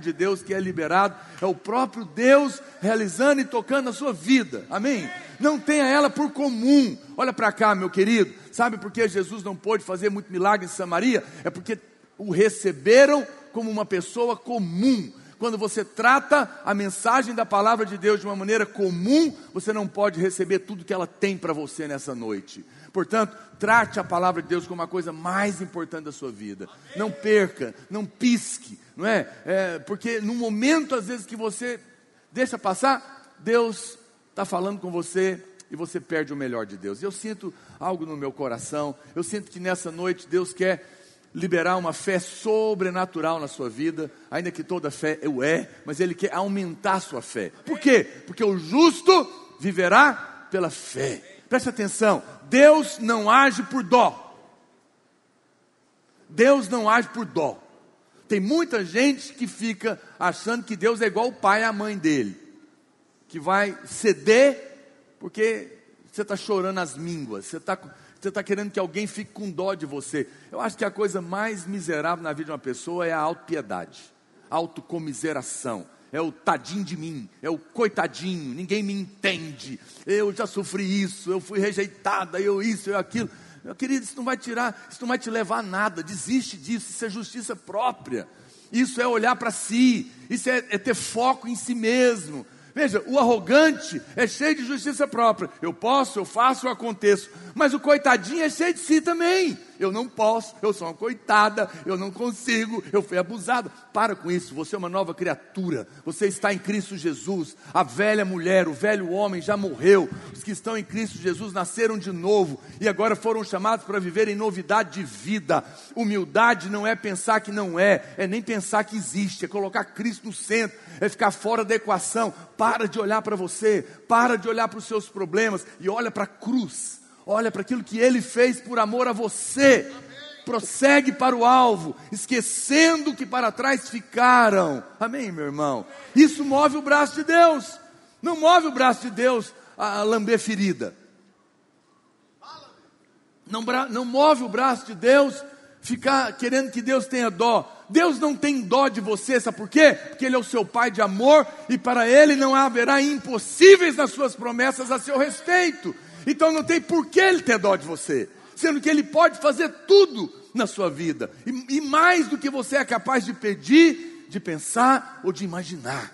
de Deus que é liberado, é o próprio Deus realizando e tocando a sua vida. Amém? Não tenha ela por comum. Olha para cá, meu querido. Sabe por que Jesus não pôde fazer muito milagre em Samaria? É porque o receberam como uma pessoa comum. Quando você trata a mensagem da palavra de Deus de uma maneira comum, você não pode receber tudo que ela tem para você nessa noite. Portanto, trate a palavra de Deus como a coisa mais importante da sua vida. Não perca, não pisque, não é? é porque no momento, às vezes, que você deixa passar, Deus está falando com você e você perde o melhor de Deus. Eu sinto algo no meu coração, eu sinto que nessa noite Deus quer liberar uma fé sobrenatural na sua vida, ainda que toda fé eu é, mas Ele quer aumentar a sua fé. Por quê? Porque o justo viverá pela fé. Preste atenção, Deus não age por dó. Deus não age por dó. Tem muita gente que fica achando que Deus é igual o pai e a mãe dele, que vai ceder porque você está chorando as mínguas, você está você está querendo que alguém fique com dó de você. Eu acho que a coisa mais miserável na vida de uma pessoa é a autopiedade, autocomiseração. É o tadinho de mim, é o coitadinho, ninguém me entende. Eu já sofri isso, eu fui rejeitada, eu isso, eu aquilo. Meu querido, isso não vai tirar, isso não vai te levar a nada. Desiste disso, isso é justiça própria. Isso é olhar para si, isso é, é ter foco em si mesmo. Veja, o arrogante é cheio de justiça própria. Eu posso, eu faço, eu aconteço. Mas o coitadinho é cheio de si também. Eu não posso, eu sou uma coitada, eu não consigo, eu fui abusado. Para com isso, você é uma nova criatura. Você está em Cristo Jesus. A velha mulher, o velho homem já morreu. Os que estão em Cristo Jesus nasceram de novo e agora foram chamados para viver em novidade de vida. Humildade não é pensar que não é, é nem pensar que existe, é colocar Cristo no centro, é ficar fora da equação. Para de olhar para você, para de olhar para os seus problemas e olha para a cruz olha para aquilo que ele fez por amor a você. Prossegue para o alvo, esquecendo que para trás ficaram. Amém, meu irmão? Isso move o braço de Deus. Não move o braço de Deus a lamber ferida. Não, não move o braço de Deus ficar querendo que Deus tenha dó. Deus não tem dó de você, sabe por quê? Porque Ele é o seu Pai de amor e para Ele não haverá impossíveis nas suas promessas a seu respeito. Então não tem por que ele ter dó de você, sendo que ele pode fazer tudo na sua vida, e, e mais do que você é capaz de pedir, de pensar ou de imaginar.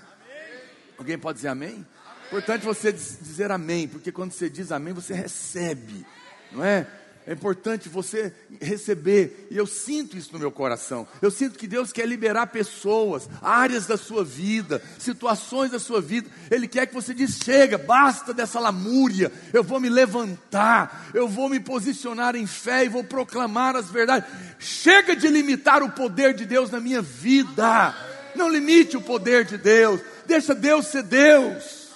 Alguém pode dizer amém? Importante você dizer amém, porque quando você diz amém, você recebe, não é? É importante você receber, e eu sinto isso no meu coração. Eu sinto que Deus quer liberar pessoas, áreas da sua vida, situações da sua vida. Ele quer que você diz: chega, basta dessa lamúria. Eu vou me levantar, eu vou me posicionar em fé e vou proclamar as verdades. Chega de limitar o poder de Deus na minha vida. Não limite o poder de Deus. Deixa Deus ser Deus.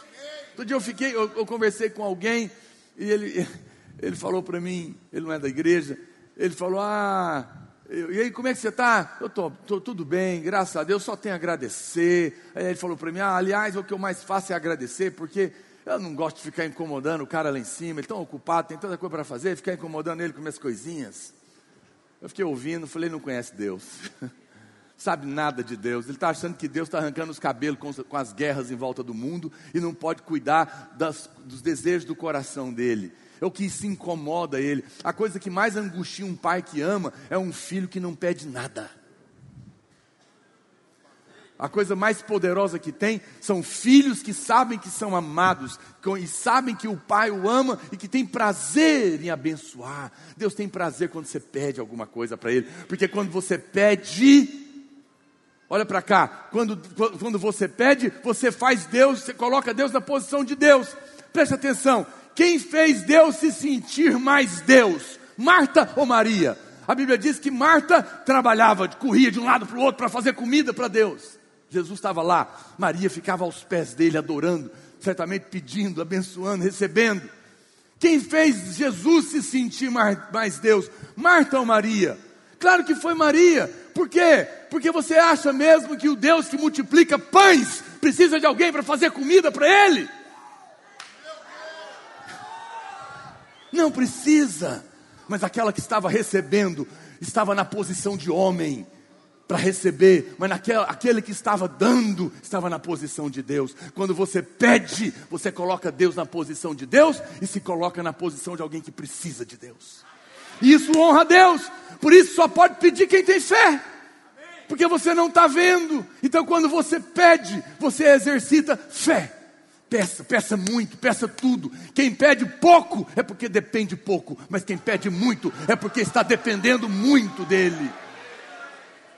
Outro dia eu fiquei, eu, eu conversei com alguém e ele ele falou para mim, ele não é da igreja, ele falou: Ah, eu, e aí como é que você está? Eu estou tudo bem, graças a Deus, só tenho a agradecer. Aí ele falou para mim: Ah, aliás, o que eu mais faço é agradecer, porque eu não gosto de ficar incomodando o cara lá em cima, ele tão ocupado, tem tanta coisa para fazer, ficar incomodando ele com minhas coisinhas. Eu fiquei ouvindo, falei: Não conhece Deus. sabe nada de Deus. Ele está achando que Deus está arrancando os cabelos com, com, as guerras em volta do mundo e não pode cuidar das, dos desejos do coração dele é o que se incomoda ele. A coisa que mais angustia um pai que ama é um filho que não pede nada. A coisa mais poderosa que tem são filhos que sabem que são amados e sabem que o pai o ama e que tem prazer em abençoar. Deus tem prazer quando você pede alguma coisa para Ele, porque quando você pede, olha para cá, quando, quando você pede, você faz Deus, você coloca Deus na posição de Deus. Preste atenção, quem fez Deus se sentir mais Deus? Marta ou Maria? A Bíblia diz que Marta trabalhava, corria de um lado para o outro para fazer comida para Deus. Jesus estava lá, Maria ficava aos pés dele, adorando, certamente pedindo, abençoando, recebendo. Quem fez Jesus se sentir mais Deus? Marta ou Maria? Claro que foi Maria. Por quê? Porque você acha mesmo que o Deus que multiplica pães precisa de alguém para fazer comida para ele? Não precisa. Mas aquela que estava recebendo estava na posição de homem. para receber, mas naquele, aquele que estava dando estava na posição de Deus. Quando você pede, você coloca Deus na posição de Deus e se coloca na posição de alguém que precisa de Deus. E isso honra a Deus. Por isso só pode pedir quem tem fé. Porque você não está vendo. Então quando você pede, você exercita fé. Peça, peça muito, peça tudo. Quem pede pouco é porque depende pouco, mas quem pede muito é porque está dependendo muito dele.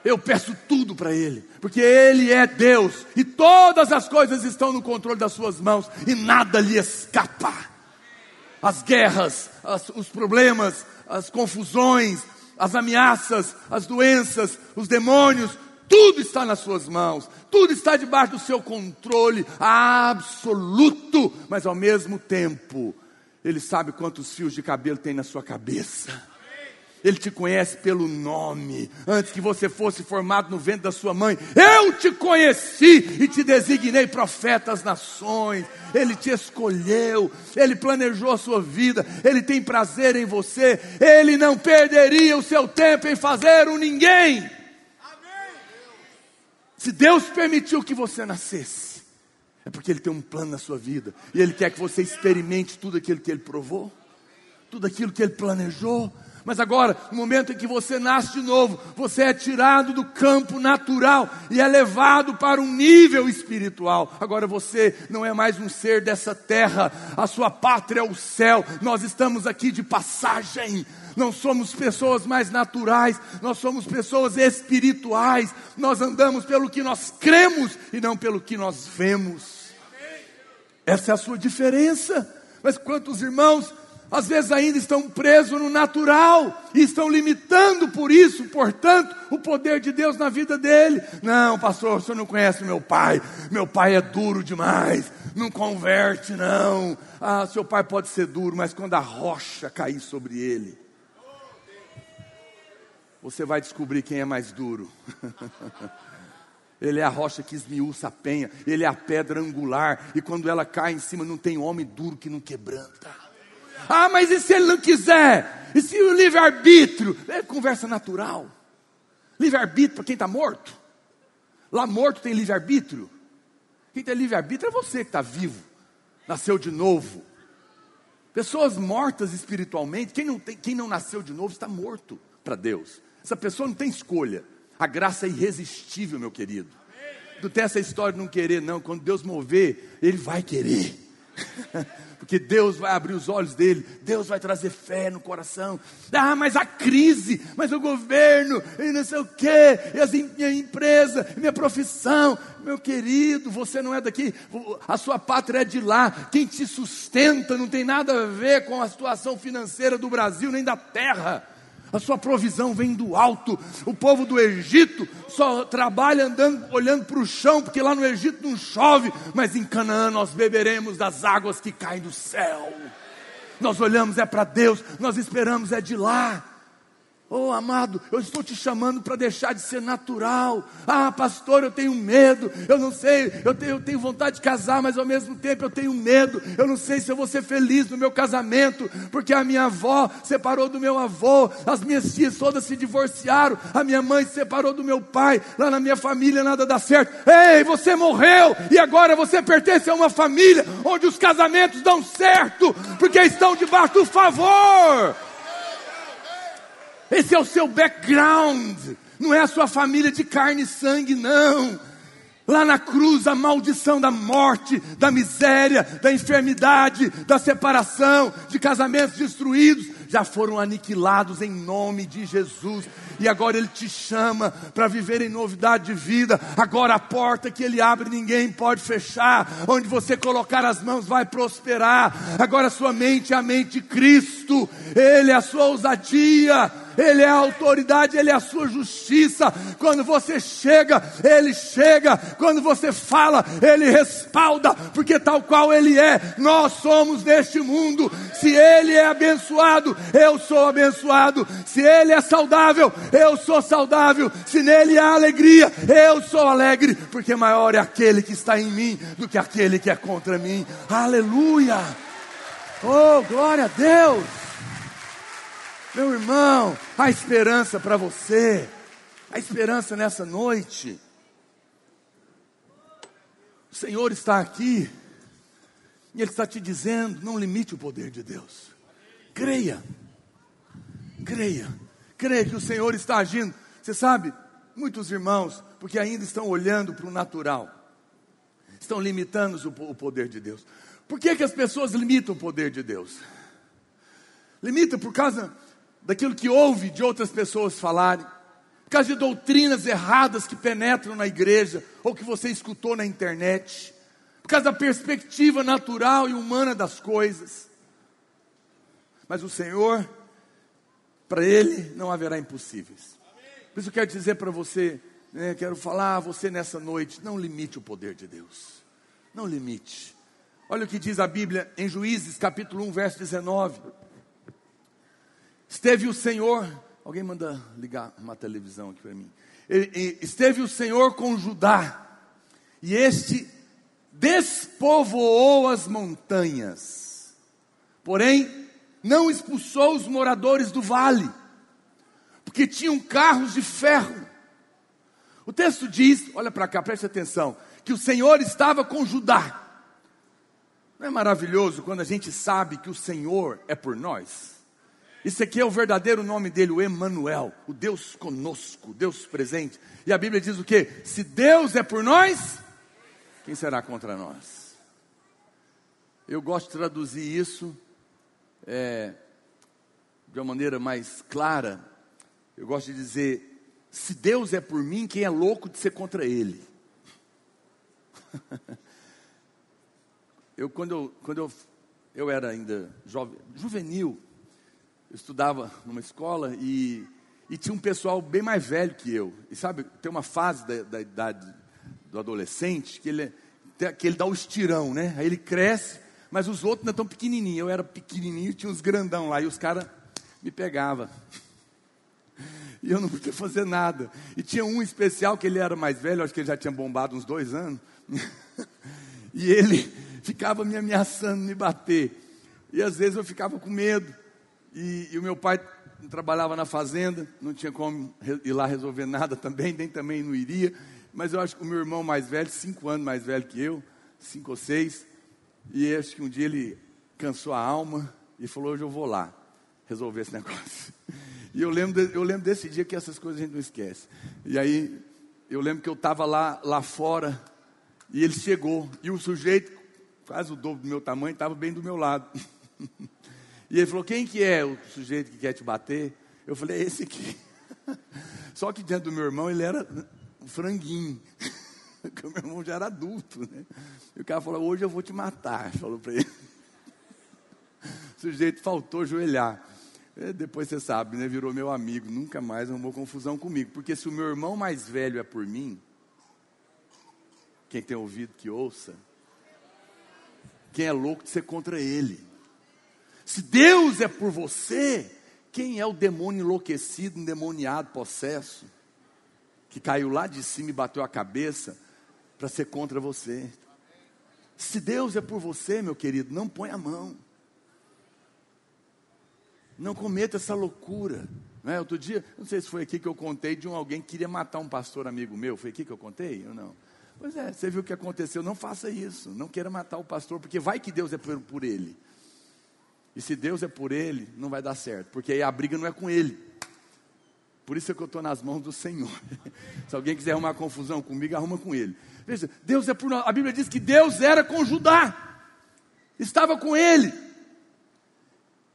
Eu peço tudo para Ele, porque Ele é Deus e todas as coisas estão no controle das Suas mãos e nada lhe escapa. As guerras, as, os problemas, as confusões, as ameaças, as doenças, os demônios, tudo está nas Suas mãos, tudo está debaixo do seu controle absoluto, mas ao mesmo tempo, Ele sabe quantos fios de cabelo tem na sua cabeça. Ele te conhece pelo nome. Antes que você fosse formado no ventre da sua mãe, eu te conheci e te designei profeta às nações. Ele te escolheu, ele planejou a sua vida, ele tem prazer em você. Ele não perderia o seu tempo em fazer um ninguém. Se Deus permitiu que você nascesse, é porque Ele tem um plano na sua vida e Ele quer que você experimente tudo aquilo que Ele provou, tudo aquilo que Ele planejou mas agora, no momento em que você nasce de novo, você é tirado do campo natural e é levado para um nível espiritual. Agora você não é mais um ser dessa terra, a sua pátria é o céu. Nós estamos aqui de passagem. Não somos pessoas mais naturais, nós somos pessoas espirituais. Nós andamos pelo que nós cremos e não pelo que nós vemos. Essa é a sua diferença. Mas quantos irmãos às vezes ainda estão presos no natural e estão limitando por isso, portanto, o poder de Deus na vida dele. Não, pastor, o senhor não conhece meu pai. Meu pai é duro demais, não converte, não. Ah, seu pai pode ser duro, mas quando a rocha cair sobre ele, você vai descobrir quem é mais duro. Ele é a rocha que esmiuça a penha, ele é a pedra angular, e quando ela cai em cima, não tem homem duro que não quebranta. Ah, mas e se ele não quiser? E se o livre-arbítrio? É conversa natural. Livre-arbítrio para quem está morto. Lá morto tem livre-arbítrio. Quem tem livre-arbítrio é você que está vivo, nasceu de novo. Pessoas mortas espiritualmente, quem não, tem, quem não nasceu de novo está morto para Deus. Essa pessoa não tem escolha. A graça é irresistível, meu querido. Não tem essa história de não querer, não. Quando Deus mover, Ele vai querer. porque Deus vai abrir os olhos dele, Deus vai trazer fé no coração. Ah, mas a crise, mas o governo, e não sei o quê, e as, minha empresa, minha profissão, meu querido, você não é daqui, a sua pátria é de lá, quem te sustenta não tem nada a ver com a situação financeira do Brasil nem da terra a sua provisão vem do alto. O povo do Egito só trabalha andando, olhando para o chão, porque lá no Egito não chove, mas em Canaã nós beberemos das águas que caem do céu. Nós olhamos é para Deus, nós esperamos é de lá. Oh, amado, eu estou te chamando para deixar de ser natural. Ah, pastor, eu tenho medo. Eu não sei, eu tenho, eu tenho vontade de casar, mas ao mesmo tempo eu tenho medo. Eu não sei se eu vou ser feliz no meu casamento, porque a minha avó separou do meu avô, as minhas tias todas se divorciaram, a minha mãe se separou do meu pai. Lá na minha família nada dá certo. Ei, você morreu e agora você pertence a uma família onde os casamentos dão certo, porque estão debaixo do favor. Esse é o seu background. Não é a sua família de carne e sangue, não. Lá na cruz, a maldição da morte, da miséria, da enfermidade, da separação, de casamentos destruídos, já foram aniquilados em nome de Jesus. E agora Ele te chama para viver em novidade de vida. Agora a porta que Ele abre ninguém pode fechar. Onde você colocar as mãos vai prosperar. Agora sua mente é a mente de Cristo. Ele é a sua ousadia. Ele é a autoridade, Ele é a sua justiça. Quando você chega, Ele chega. Quando você fala, Ele respalda, porque tal qual Ele é, nós somos neste mundo. Se Ele é abençoado, eu sou abençoado. Se Ele é saudável, eu sou saudável. Se nele há alegria, eu sou alegre, porque maior é aquele que está em mim do que aquele que é contra mim. Aleluia! Oh, glória a Deus! Meu irmão, há esperança para você. a esperança nessa noite. O Senhor está aqui e Ele está te dizendo: não limite o poder de Deus. Creia, creia, creia que o Senhor está agindo. Você sabe, muitos irmãos, porque ainda estão olhando para o natural, estão limitando o poder de Deus. Por que, que as pessoas limitam o poder de Deus? Limitam por causa daquilo que ouve de outras pessoas falarem, por causa de doutrinas erradas que penetram na igreja ou que você escutou na internet, por causa da perspectiva natural e humana das coisas. Mas o Senhor, para Ele não haverá impossíveis. Por isso eu quero dizer para você, né, quero falar a você nessa noite: não limite o poder de Deus. Não limite. Olha o que diz a Bíblia em Juízes, capítulo 1, verso 19. Esteve o Senhor, alguém manda ligar uma televisão aqui para mim. Esteve o Senhor com Judá, e este despovoou as montanhas, porém não expulsou os moradores do vale, porque tinham carros de ferro. O texto diz, olha para cá, preste atenção, que o Senhor estava com Judá. Não é maravilhoso quando a gente sabe que o Senhor é por nós? Isso aqui é o verdadeiro nome dele, o Emanuel, o Deus conosco, Deus presente. E a Bíblia diz o que? Se Deus é por nós, quem será contra nós? Eu gosto de traduzir isso é, de uma maneira mais clara. Eu gosto de dizer: se Deus é por mim, quem é louco de ser contra Ele? eu quando eu, quando eu, eu era ainda jovem, juvenil, eu estudava numa escola e, e tinha um pessoal bem mais velho que eu. E sabe, tem uma fase da, da idade do adolescente que ele, que ele dá o estirão, né? Aí ele cresce, mas os outros ainda estão pequenininhos. Eu era pequenininho, tinha uns grandão lá e os caras me pegavam. E eu não podia fazer nada. E tinha um especial que ele era mais velho, acho que ele já tinha bombado uns dois anos. E ele ficava me ameaçando, me bater. E às vezes eu ficava com medo. E, e, o meu pai trabalhava na fazenda, não tinha como ir lá resolver nada também, nem também não iria. Mas eu acho que o meu irmão mais velho, cinco anos mais velho que eu, cinco ou seis, e acho que um dia ele cansou a alma e falou: Hoje eu vou lá resolver esse negócio. E eu lembro, eu lembro desse dia que essas coisas a gente não esquece. E aí eu lembro que eu estava lá, lá fora e ele chegou, e o sujeito, quase o dobro do meu tamanho, estava bem do meu lado. E ele falou: Quem que é o sujeito que quer te bater? Eu falei: É esse aqui. Só que diante do meu irmão ele era um franguinho. Porque o meu irmão já era adulto, né? E o cara falou: Hoje eu vou te matar. Falou para ele. O sujeito faltou ajoelhar. E depois você sabe, né? Virou meu amigo. Nunca mais arrumou confusão comigo. Porque se o meu irmão mais velho é por mim, quem tem ouvido que ouça, quem é louco de ser contra ele. Se Deus é por você, quem é o demônio enlouquecido, endemoniado, possesso, que caiu lá de cima e bateu a cabeça para ser contra você? Se Deus é por você, meu querido, não põe a mão. Não cometa essa loucura. Não é? Outro dia, não sei se foi aqui que eu contei de um alguém que queria matar um pastor amigo meu. Foi aqui que eu contei ou não? Pois é, você viu o que aconteceu. Não faça isso. Não queira matar o pastor, porque vai que Deus é por, por ele. E se Deus é por ele, não vai dar certo, porque aí a briga não é com ele. Por isso é que eu estou nas mãos do Senhor. se alguém quiser arrumar confusão comigo, arruma com ele. Veja, Deus é por nós. A Bíblia diz que Deus era com Judá, estava com ele.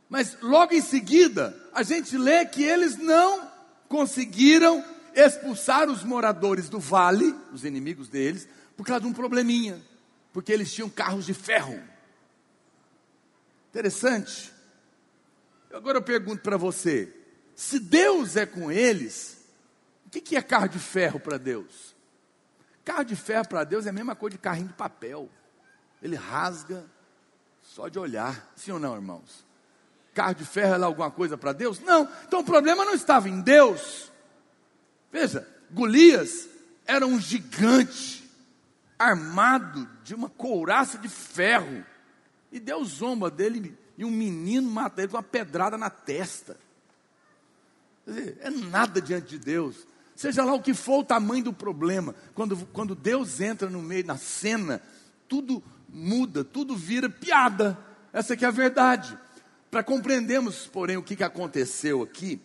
Mas logo em seguida, a gente lê que eles não conseguiram expulsar os moradores do vale, os inimigos deles, por causa de um probleminha, porque eles tinham carros de ferro. Interessante. Agora eu pergunto para você: se Deus é com eles, o que é carro de ferro para Deus? Carro de ferro para Deus é a mesma coisa de carrinho de papel. Ele rasga só de olhar. Sim ou não, irmãos? Carro de ferro é alguma coisa para Deus? Não. Então o problema não estava em Deus. Veja, Golias era um gigante armado de uma couraça de ferro. E Deus zomba dele e um menino mata ele com uma pedrada na testa. É nada diante de Deus. Seja lá o que for o tamanho do problema, quando, quando Deus entra no meio, na cena, tudo muda, tudo vira piada. Essa que é a verdade. Para compreendermos, porém, o que, que aconteceu aqui,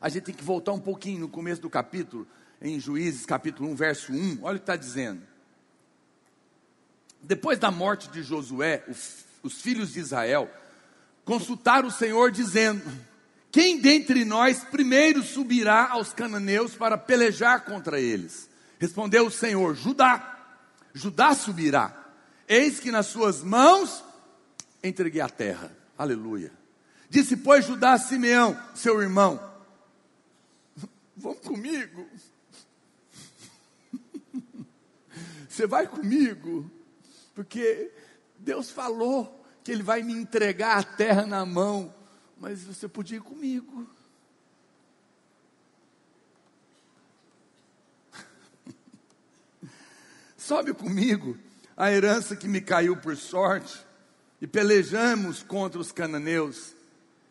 a gente tem que voltar um pouquinho no começo do capítulo, em Juízes capítulo 1, verso 1, olha o que está dizendo. Depois da morte de Josué, os, os filhos de Israel consultaram o Senhor, dizendo: Quem dentre nós primeiro subirá aos cananeus para pelejar contra eles? Respondeu o Senhor: Judá. Judá subirá. Eis que nas suas mãos entreguei a terra. Aleluia. Disse, pois, Judá a Simeão, seu irmão: Vamos comigo. Você vai comigo? Porque Deus falou que Ele vai me entregar a terra na mão, mas você podia ir comigo. Sobe comigo a herança que me caiu por sorte, e pelejamos contra os cananeus.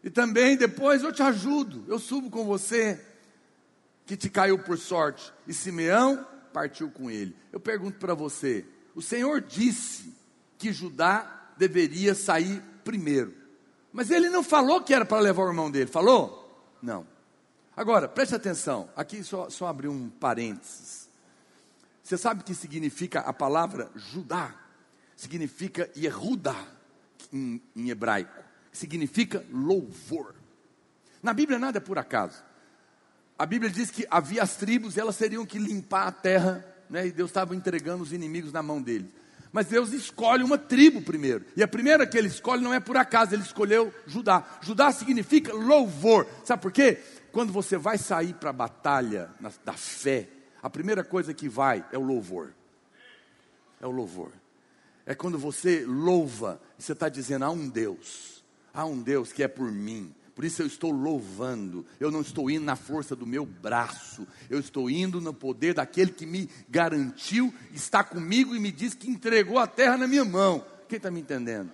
E também depois eu te ajudo, eu subo com você, que te caiu por sorte. E Simeão partiu com ele. Eu pergunto para você: o Senhor disse que Judá deveria sair primeiro. Mas ele não falou que era para levar o irmão dele, falou? Não. Agora, preste atenção, aqui só, só abrir um parênteses. Você sabe o que significa a palavra Judá? Significa Yehuda em, em hebraico. Significa louvor. Na Bíblia nada é por acaso. A Bíblia diz que havia as tribos, elas teriam que limpar a terra né, e Deus estava entregando os inimigos na mão deles. Mas Deus escolhe uma tribo primeiro. E a primeira que ele escolhe não é por acaso, ele escolheu Judá. Judá significa louvor. Sabe por quê? Quando você vai sair para a batalha na, da fé, a primeira coisa que vai é o louvor. É o louvor. É quando você louva, você está dizendo: há um Deus, há um Deus que é por mim, por isso eu estou louvando. Eu não estou indo na força do meu braço. Eu estou indo no poder daquele que me garantiu, está comigo e me diz que entregou a terra na minha mão. Quem está me entendendo?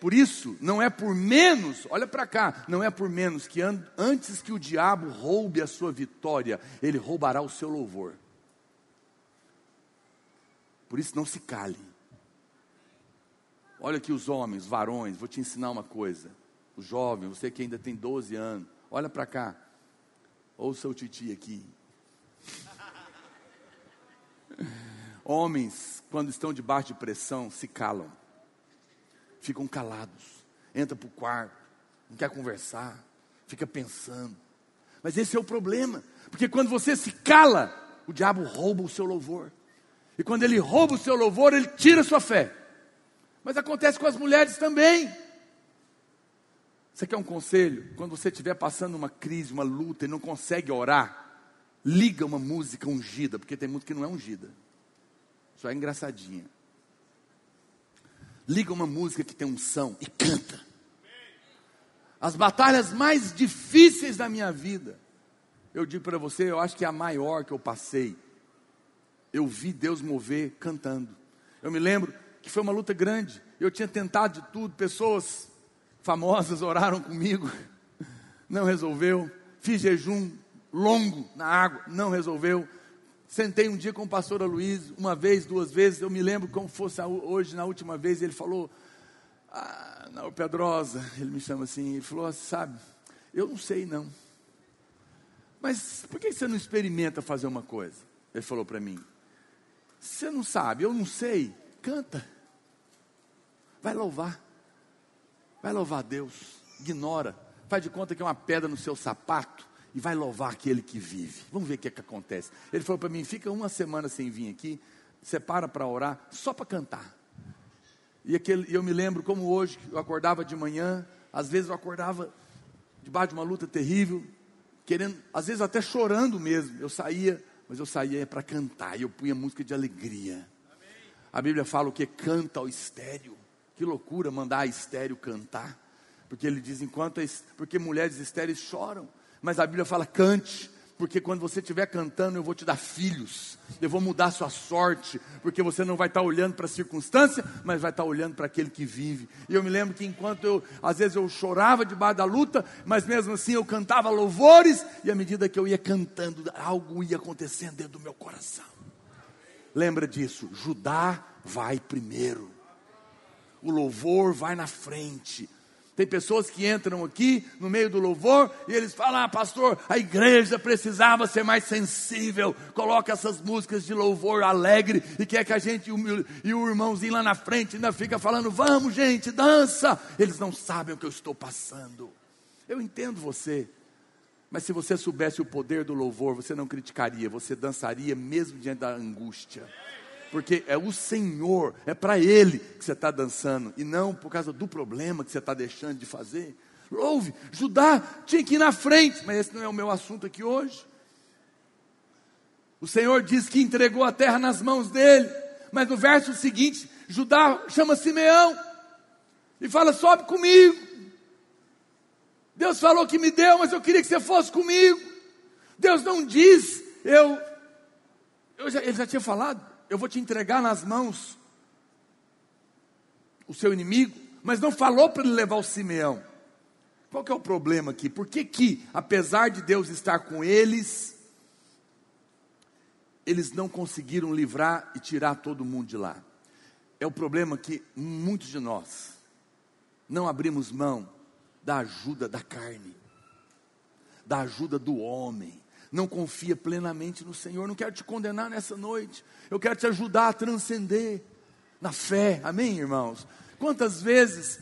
Por isso, não é por menos, olha para cá, não é por menos que an antes que o diabo roube a sua vitória, ele roubará o seu louvor. Por isso, não se cale. Olha aqui os homens, varões, vou te ensinar uma coisa o jovem, você que ainda tem 12 anos, olha para cá. Ouça o titi aqui. Homens, quando estão debaixo de pressão, se calam. Ficam calados. Entra para o quarto, não quer conversar, fica pensando. Mas esse é o problema. Porque quando você se cala, o diabo rouba o seu louvor. E quando ele rouba o seu louvor, ele tira a sua fé. Mas acontece com as mulheres também. Você quer um conselho? Quando você estiver passando uma crise, uma luta e não consegue orar, liga uma música ungida, porque tem música que não é ungida, só é engraçadinha. Liga uma música que tem unção e canta. As batalhas mais difíceis da minha vida, eu digo para você, eu acho que é a maior que eu passei. Eu vi Deus mover cantando. Eu me lembro que foi uma luta grande. Eu tinha tentado de tudo, pessoas famosas oraram comigo, não resolveu. Fiz jejum longo na água, não resolveu. Sentei um dia com o pastor Luiz, uma vez, duas vezes, eu me lembro como fosse hoje, na última vez, ele falou, ah, não, Pedrosa, ele me chama assim, ele falou, sabe, eu não sei não, mas por que você não experimenta fazer uma coisa? Ele falou para mim, você não sabe, eu não sei, canta, vai louvar. Vai louvar Deus. Ignora. Faz de conta que é uma pedra no seu sapato e vai louvar aquele que vive. Vamos ver o que, é que acontece. Ele falou para mim: fica uma semana sem vir aqui, separa para orar, só para cantar. E aquele, eu me lembro como hoje, eu acordava de manhã, às vezes eu acordava debaixo de uma luta terrível, querendo, às vezes até chorando mesmo. Eu saía, mas eu saía para cantar, e eu punha música de alegria. A Bíblia fala o que canta ao estéreo. Que loucura mandar a estéreo cantar. Porque ele diz, enquanto porque mulheres estéreis choram. Mas a Bíblia fala, cante. porque quando você estiver cantando, eu vou te dar filhos, eu vou mudar sua sorte, porque você não vai estar olhando para a circunstância, mas vai estar olhando para aquele que vive. E eu me lembro que enquanto eu, às vezes eu chorava debaixo da luta, mas mesmo assim eu cantava louvores, e à medida que eu ia cantando, algo ia acontecendo dentro do meu coração. Lembra disso, Judá vai primeiro, o louvor vai na frente, tem pessoas que entram aqui no meio do louvor e eles falam: ah, pastor, a igreja precisava ser mais sensível. Coloca essas músicas de louvor alegre e quer que a gente e o irmãozinho lá na frente ainda fica falando: vamos, gente, dança. Eles não sabem o que eu estou passando. Eu entendo você, mas se você soubesse o poder do louvor, você não criticaria, você dançaria mesmo diante da angústia porque é o Senhor, é para Ele que você está dançando, e não por causa do problema que você está deixando de fazer. Louve, Judá tinha que ir na frente, mas esse não é o meu assunto aqui hoje. O Senhor diz que entregou a terra nas mãos dele, mas no verso seguinte, Judá chama Simeão e fala: sobe comigo. Deus falou que me deu, mas eu queria que você fosse comigo. Deus não diz, eu, eu já, ele já tinha falado, eu vou te entregar nas mãos o seu inimigo, mas não falou para ele levar o Simeão. Qual que é o problema aqui? Por que que, apesar de Deus estar com eles, eles não conseguiram livrar e tirar todo mundo de lá? É o problema que muitos de nós não abrimos mão da ajuda da carne, da ajuda do homem, não confia plenamente no Senhor. Não quero te condenar nessa noite. Eu quero te ajudar a transcender na fé. Amém, irmãos? Quantas vezes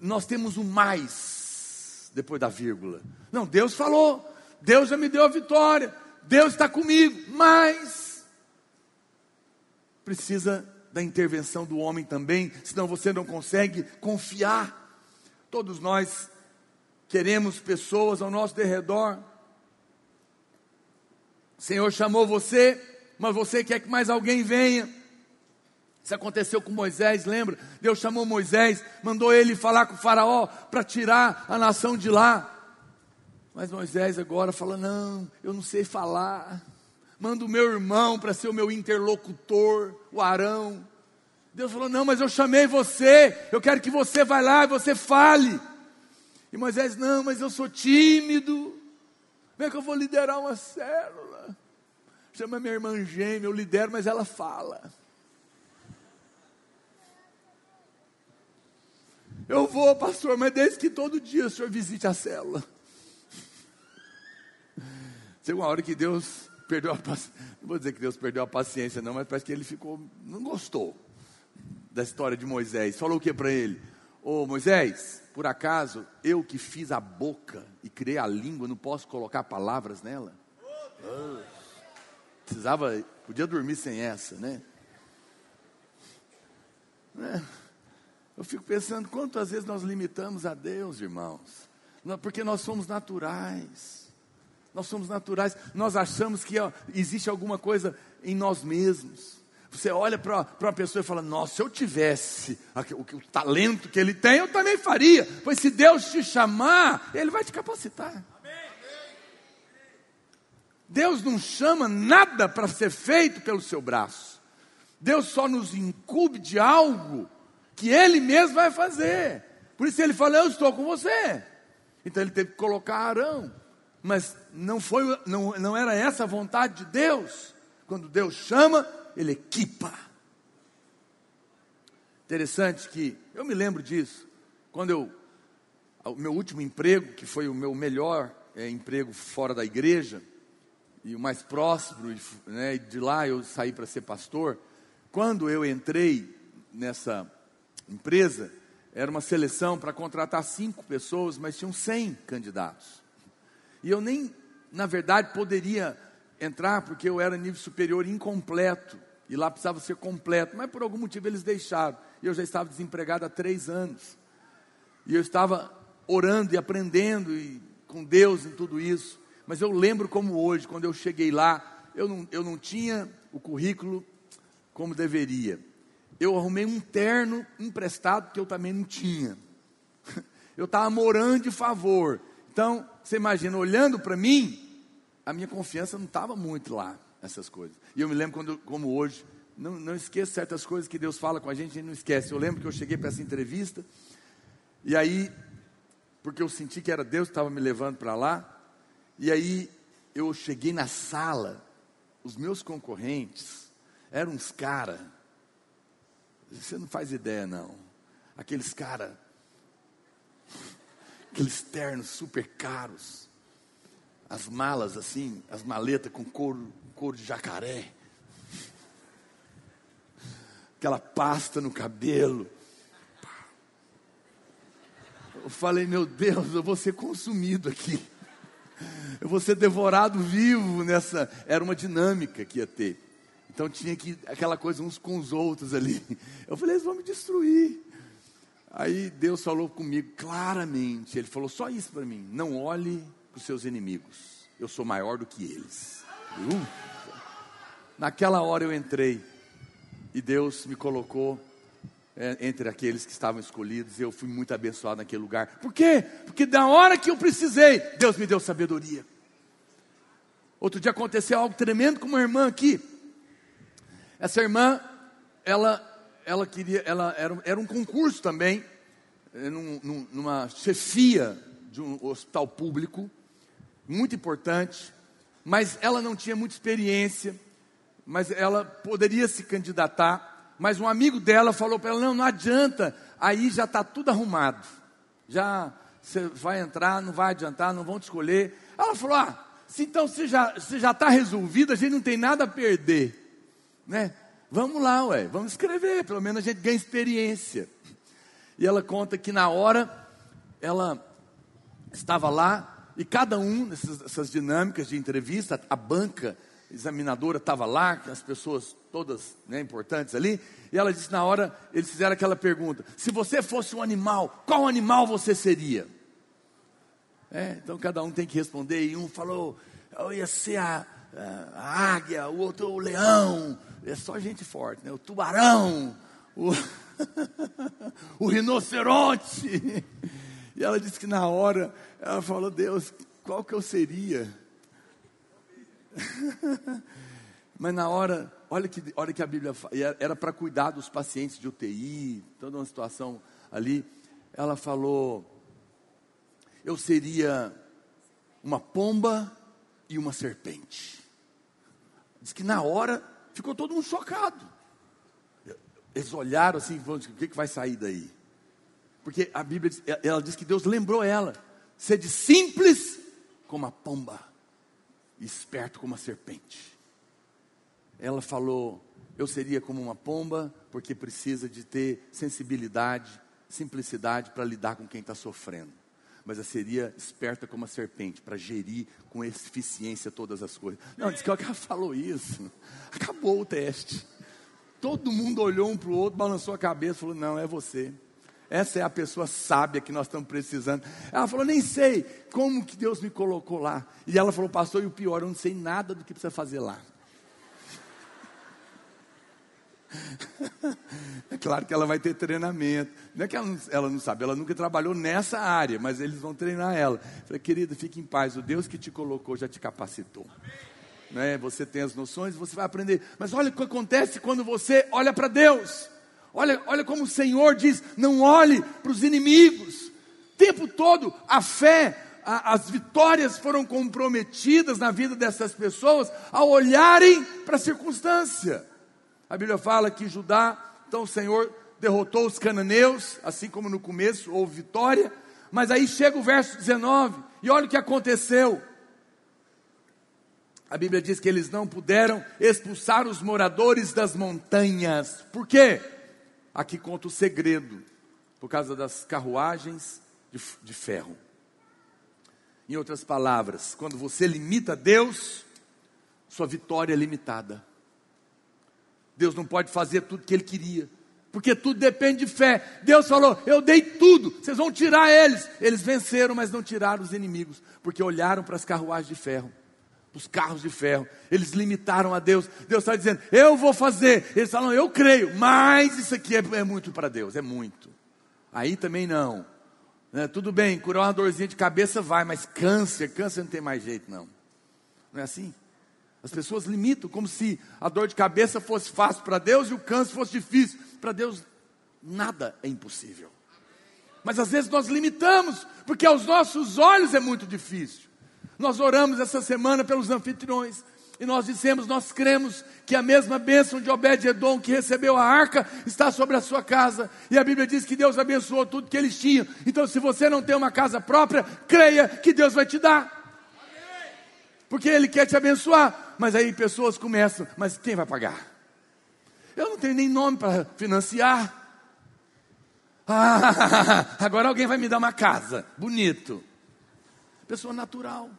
nós temos um mais depois da vírgula? Não, Deus falou. Deus já me deu a vitória. Deus está comigo. Mas precisa da intervenção do homem também, senão você não consegue confiar. Todos nós queremos pessoas ao nosso derredor o Senhor chamou você, mas você quer que mais alguém venha. Isso aconteceu com Moisés, lembra? Deus chamou Moisés, mandou ele falar com o Faraó para tirar a nação de lá. Mas Moisés agora fala: Não, eu não sei falar. Manda o meu irmão para ser o meu interlocutor, o Arão. Deus falou: Não, mas eu chamei você, eu quero que você vá lá e você fale. E Moisés: Não, mas eu sou tímido. Como é que eu vou liderar uma célula? Chama minha irmã gêmea, eu lidero, mas ela fala. Eu vou, pastor, mas desde que todo dia o senhor visite a célula. Chegou uma hora que Deus perdeu a paciência. Não vou dizer que Deus perdeu a paciência, não, mas parece que ele ficou. Não gostou da história de Moisés. Falou o que para ele? Ô Moisés, por acaso eu que fiz a boca e criei a língua, não posso colocar palavras nela? Oh. Precisava, podia dormir sem essa, né? né? Eu fico pensando quantas vezes nós limitamos a Deus, irmãos, porque nós somos naturais. Nós somos naturais, nós achamos que ó, existe alguma coisa em nós mesmos. Você olha para uma pessoa e fala: Nossa, se eu tivesse o, o, talento que ele tem, eu também faria. Pois se Deus te chamar, Ele vai te capacitar. Deus não chama nada para ser feito pelo seu braço. Deus só nos incube de algo que Ele mesmo vai fazer. Por isso ele fala: Eu estou com você. Então ele teve que colocar Arão. Mas não, foi, não, não era essa a vontade de Deus. Quando Deus chama, Ele equipa. Interessante que eu me lembro disso. Quando eu. O meu último emprego, que foi o meu melhor é, emprego fora da igreja, e o mais próximo, né, de lá eu saí para ser pastor. Quando eu entrei nessa empresa, era uma seleção para contratar cinco pessoas, mas tinham cem candidatos. E eu nem, na verdade, poderia entrar porque eu era nível superior incompleto. E lá precisava ser completo, mas por algum motivo eles deixaram. E eu já estava desempregado há três anos. E eu estava orando e aprendendo e com Deus em tudo isso. Mas eu lembro como hoje, quando eu cheguei lá, eu não, eu não tinha o currículo como deveria. Eu arrumei um terno emprestado que eu também não tinha. Eu estava morando de favor. Então, você imagina, olhando para mim, a minha confiança não estava muito lá, essas coisas. E eu me lembro quando, como hoje, não, não esqueço certas coisas que Deus fala com a gente, a gente não esquece. Eu lembro que eu cheguei para essa entrevista, e aí, porque eu senti que era Deus que estava me levando para lá, e aí eu cheguei na sala, os meus concorrentes eram uns caras, você não faz ideia não, aqueles caras, aqueles ternos super caros, as malas assim, as maletas com couro, couro de jacaré, aquela pasta no cabelo. Eu falei, meu Deus, eu vou ser consumido aqui. Eu vou ser devorado vivo nessa. Era uma dinâmica que ia ter. Então tinha que aquela coisa uns com os outros ali. Eu falei, eles vão me destruir. Aí Deus falou comigo claramente. Ele falou só isso para mim: não olhe para os seus inimigos. Eu sou maior do que eles. Naquela hora eu entrei e Deus me colocou é, entre aqueles que estavam escolhidos. Eu fui muito abençoado naquele lugar. Por quê? Porque da hora que eu precisei, Deus me deu sabedoria. Outro dia aconteceu algo tremendo com uma irmã aqui. Essa irmã, ela, ela queria, ela era, era um concurso também, eh, num, numa chefia de um hospital público, muito importante, mas ela não tinha muita experiência, mas ela poderia se candidatar mas um amigo dela falou para ela: não, não adianta, aí já está tudo arrumado. Já você vai entrar, não vai adiantar, não vão te escolher. Ela falou: ah, se então você já está tá resolvido, a gente não tem nada a perder. Né? Vamos lá, ué, vamos escrever, pelo menos a gente ganha experiência. E ela conta que na hora ela estava lá e cada um dessas dinâmicas de entrevista, a banca examinadora estava lá, as pessoas todas né, importantes ali, e ela disse na hora, eles fizeram aquela pergunta: se você fosse um animal, qual animal você seria? É, então cada um tem que responder, e um falou, eu ia ser a, a, águia, o outro o leão, é só gente forte, né? o tubarão, o, o rinoceronte. E ela disse que na hora, ela falou, Deus, qual que eu seria? Mas na hora, olha que, olha que a Bíblia fala, era para cuidar dos pacientes de UTI, toda uma situação ali. Ela falou: eu seria uma pomba e uma serpente. Diz que na hora ficou todo mundo chocado. Eles olharam assim, o que, que vai sair daí? Porque a Bíblia, ela diz que Deus lembrou ela, ser de simples como a pomba esperto como uma serpente. Ela falou: Eu seria como uma pomba, porque precisa de ter sensibilidade, simplicidade para lidar com quem está sofrendo. Mas eu seria esperta como uma serpente, para gerir com eficiência todas as coisas. Não, diz que ela falou isso. Acabou o teste. Todo mundo olhou um para o outro, balançou a cabeça e falou: Não, é você. Essa é a pessoa sábia que nós estamos precisando. Ela falou: nem sei como que Deus me colocou lá. E ela falou: pastor, e o pior, eu não sei nada do que precisa fazer lá. É claro que ela vai ter treinamento. Não é que ela não, ela não, sabe, ela nunca trabalhou nessa área, mas eles vão treinar ela. Falei, querida, fique em paz, o Deus que te colocou já te capacitou. Né? Você tem as noções, você vai aprender. Mas olha o que acontece quando você olha para Deus. Olha, olha como o Senhor diz: não olhe para os inimigos. O tempo todo, a fé, a, as vitórias foram comprometidas na vida dessas pessoas ao olharem para a circunstância. A Bíblia fala que Judá, então o Senhor derrotou os cananeus, assim como no começo houve vitória, mas aí chega o verso 19, e olha o que aconteceu. A Bíblia diz que eles não puderam expulsar os moradores das montanhas. Por quê? Aqui conta o segredo, por causa das carruagens de, de ferro. Em outras palavras, quando você limita Deus, sua vitória é limitada. Deus não pode fazer tudo que Ele queria, porque tudo depende de fé. Deus falou: Eu dei tudo, vocês vão tirar eles. Eles venceram, mas não tiraram os inimigos, porque olharam para as carruagens de ferro os carros de ferro. Eles limitaram a Deus. Deus está dizendo, eu vou fazer. Eles falam, eu creio, mas isso aqui é, é muito para Deus, é muito. Aí também não. Né? Tudo bem, curar uma dorzinha de cabeça vai, mas câncer, câncer não tem mais jeito não. Não é assim? As pessoas limitam como se a dor de cabeça fosse fácil para Deus e o câncer fosse difícil. Para Deus, nada é impossível. Mas às vezes nós limitamos, porque aos nossos olhos é muito difícil. Nós oramos essa semana pelos anfitriões. E nós dissemos, nós cremos que a mesma bênção de Obed-Edom que recebeu a arca está sobre a sua casa. E a Bíblia diz que Deus abençoou tudo que eles tinham. Então, se você não tem uma casa própria, creia que Deus vai te dar. Porque Ele quer te abençoar. Mas aí pessoas começam, mas quem vai pagar? Eu não tenho nem nome para financiar. Ah, agora alguém vai me dar uma casa. Bonito. Pessoa natural.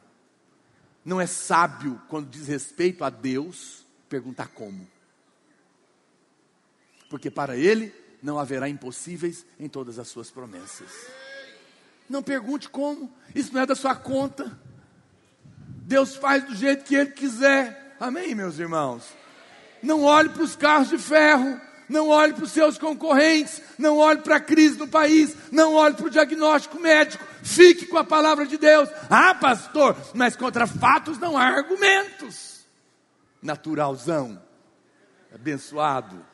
Não é sábio, quando diz respeito a Deus, perguntar como. Porque para Ele não haverá impossíveis em todas as suas promessas. Não pergunte como, isso não é da sua conta. Deus faz do jeito que Ele quiser. Amém, meus irmãos? Não olhe para os carros de ferro, não olhe para os seus concorrentes, não olhe para a crise no país, não olhe para o diagnóstico médico, fique com a palavra de Deus. Ah, pastor, mas contra fatos não há argumentos. Naturalzão, abençoado.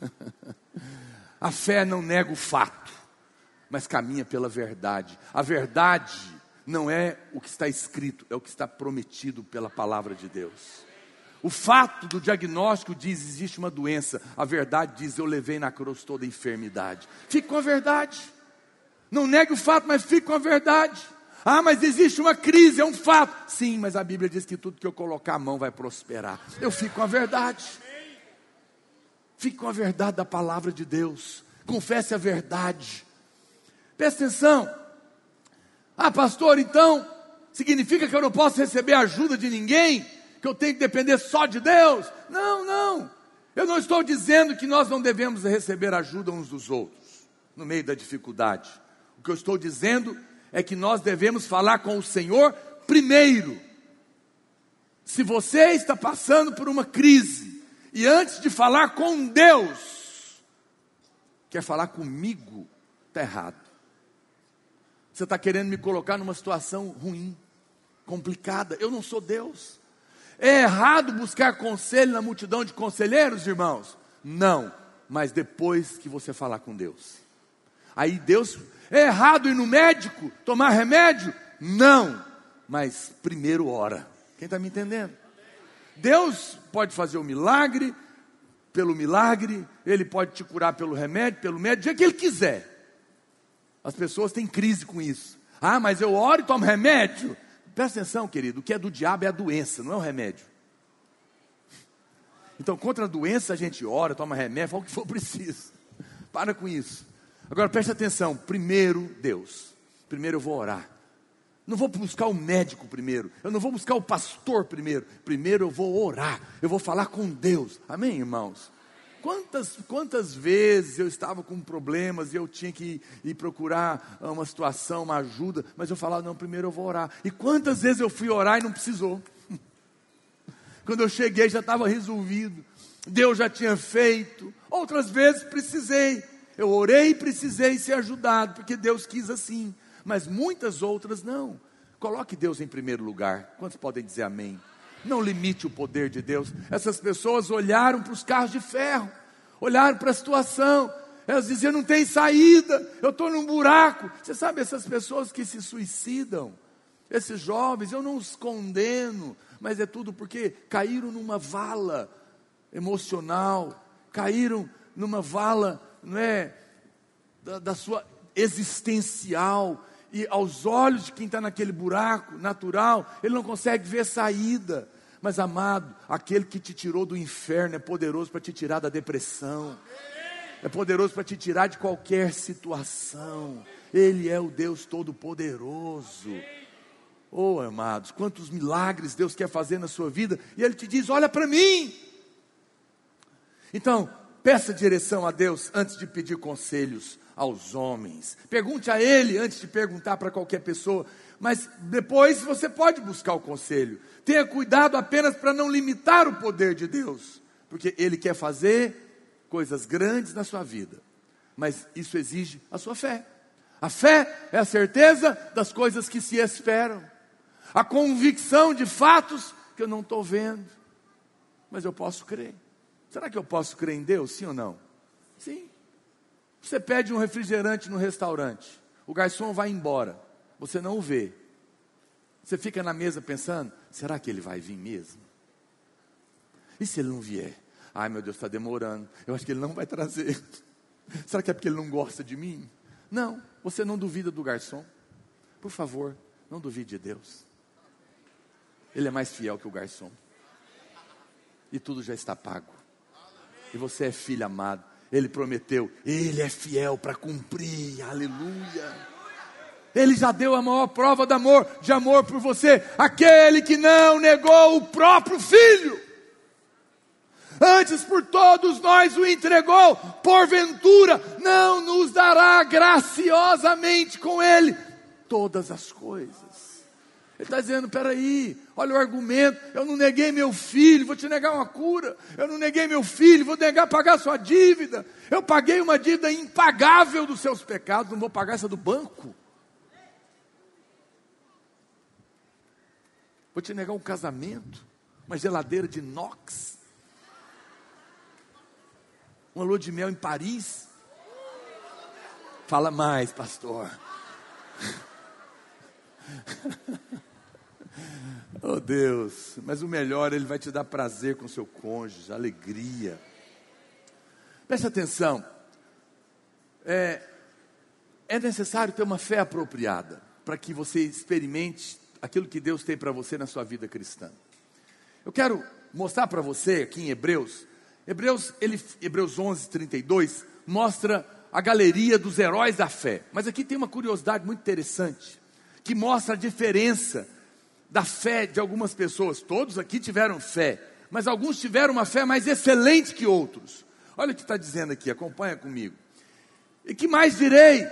a fé não nega o fato, mas caminha pela verdade. A verdade não é o que está escrito, é o que está prometido pela palavra de Deus. O fato do diagnóstico diz existe uma doença, a verdade diz eu levei na cruz toda a enfermidade. Fique com a verdade. Não negue o fato, mas fique com a verdade. Ah, mas existe uma crise, é um fato. Sim, mas a Bíblia diz que tudo que eu colocar a mão vai prosperar. Eu fico com a verdade. Fique com a verdade da palavra de Deus. Confesse a verdade. Presta atenção. Ah, pastor, então significa que eu não posso receber ajuda de ninguém? Que eu tenho que depender só de Deus. Não, não. Eu não estou dizendo que nós não devemos receber ajuda uns dos outros no meio da dificuldade. O que eu estou dizendo é que nós devemos falar com o Senhor primeiro. Se você está passando por uma crise e antes de falar com Deus, quer falar comigo, está errado. Você está querendo me colocar numa situação ruim, complicada. Eu não sou Deus. É errado buscar conselho na multidão de conselheiros, irmãos? Não, mas depois que você falar com Deus. Aí Deus, é errado ir no médico, tomar remédio? Não, mas primeiro ora. Quem está me entendendo? Deus pode fazer o milagre, pelo milagre, Ele pode te curar pelo remédio, pelo médico, do jeito que Ele quiser. As pessoas têm crise com isso. Ah, mas eu oro e tomo remédio. Presta atenção, querido, o que é do diabo é a doença, não é o remédio. Então, contra a doença a gente ora, toma remédio, fala o que for preciso. Para com isso. Agora preste atenção, primeiro Deus. Primeiro eu vou orar. Não vou buscar o médico primeiro. Eu não vou buscar o pastor primeiro. Primeiro eu vou orar. Eu vou falar com Deus. Amém, irmãos? Quantas, quantas vezes eu estava com problemas e eu tinha que ir, ir, procurar uma situação, uma ajuda, mas eu falava, não, primeiro eu vou orar. E quantas vezes eu fui orar e não precisou? Quando eu cheguei já estava resolvido, Deus já tinha feito. Outras vezes precisei, eu orei e precisei ser ajudado, porque Deus quis assim, mas muitas outras não. Coloque Deus em primeiro lugar. Quantos podem dizer amém? Não limite o poder de Deus. Essas pessoas olharam para os carros de ferro, olharam para a situação. Elas diziam: não tem saída, eu estou num buraco. Você sabe, essas pessoas que se suicidam, esses jovens, eu não os condeno, mas é tudo porque caíram numa vala emocional, caíram numa vala, não é, da, da sua existencial, e aos olhos de quem está naquele buraco natural, ele não consegue ver saída. Mas amado, aquele que te tirou do inferno é poderoso para te tirar da depressão, é poderoso para te tirar de qualquer situação. Ele é o Deus Todo-Poderoso. Oh, amados, quantos milagres Deus quer fazer na sua vida, e Ele te diz: olha para mim. Então, peça direção a Deus antes de pedir conselhos aos homens. Pergunte a ele antes de perguntar para qualquer pessoa, mas depois você pode buscar o conselho. Tenha cuidado apenas para não limitar o poder de Deus, porque ele quer fazer coisas grandes na sua vida. Mas isso exige a sua fé. A fé é a certeza das coisas que se esperam. a convicção de fatos que eu não estou vendo, mas eu posso crer. Será que eu posso crer em Deus, sim ou não? Sim. Você pede um refrigerante no restaurante, o garçom vai embora, você não o vê. Você fica na mesa pensando: será que ele vai vir mesmo? E se ele não vier? Ai meu Deus, está demorando. Eu acho que ele não vai trazer. Será que é porque ele não gosta de mim? Não, você não duvida do garçom. Por favor, não duvide de Deus. Ele é mais fiel que o garçom. E tudo já está pago. E você é filho amado. Ele prometeu, ele é fiel para cumprir. Aleluia. Ele já deu a maior prova de amor, de amor por você, aquele que não negou o próprio filho antes por todos nós o entregou, porventura não nos dará graciosamente com Ele todas as coisas. Ele está dizendo: peraí, olha o argumento. Eu não neguei meu filho, vou te negar uma cura. Eu não neguei meu filho, vou negar pagar sua dívida. Eu paguei uma dívida impagável dos seus pecados, não vou pagar essa do banco. Vou te negar um casamento, uma geladeira de inox uma lua de mel em Paris. Fala mais, pastor. oh Deus, mas o melhor, Ele vai te dar prazer com seu cônjuge, alegria. Preste atenção. É, é necessário ter uma fé apropriada para que você experimente aquilo que Deus tem para você na sua vida cristã. Eu quero mostrar para você aqui em Hebreus Hebreus, ele, Hebreus 11, 32 mostra a galeria dos heróis da fé. Mas aqui tem uma curiosidade muito interessante, que mostra a diferença da fé de algumas pessoas. Todos aqui tiveram fé, mas alguns tiveram uma fé mais excelente que outros. Olha o que está dizendo aqui, acompanha comigo. E que mais direi?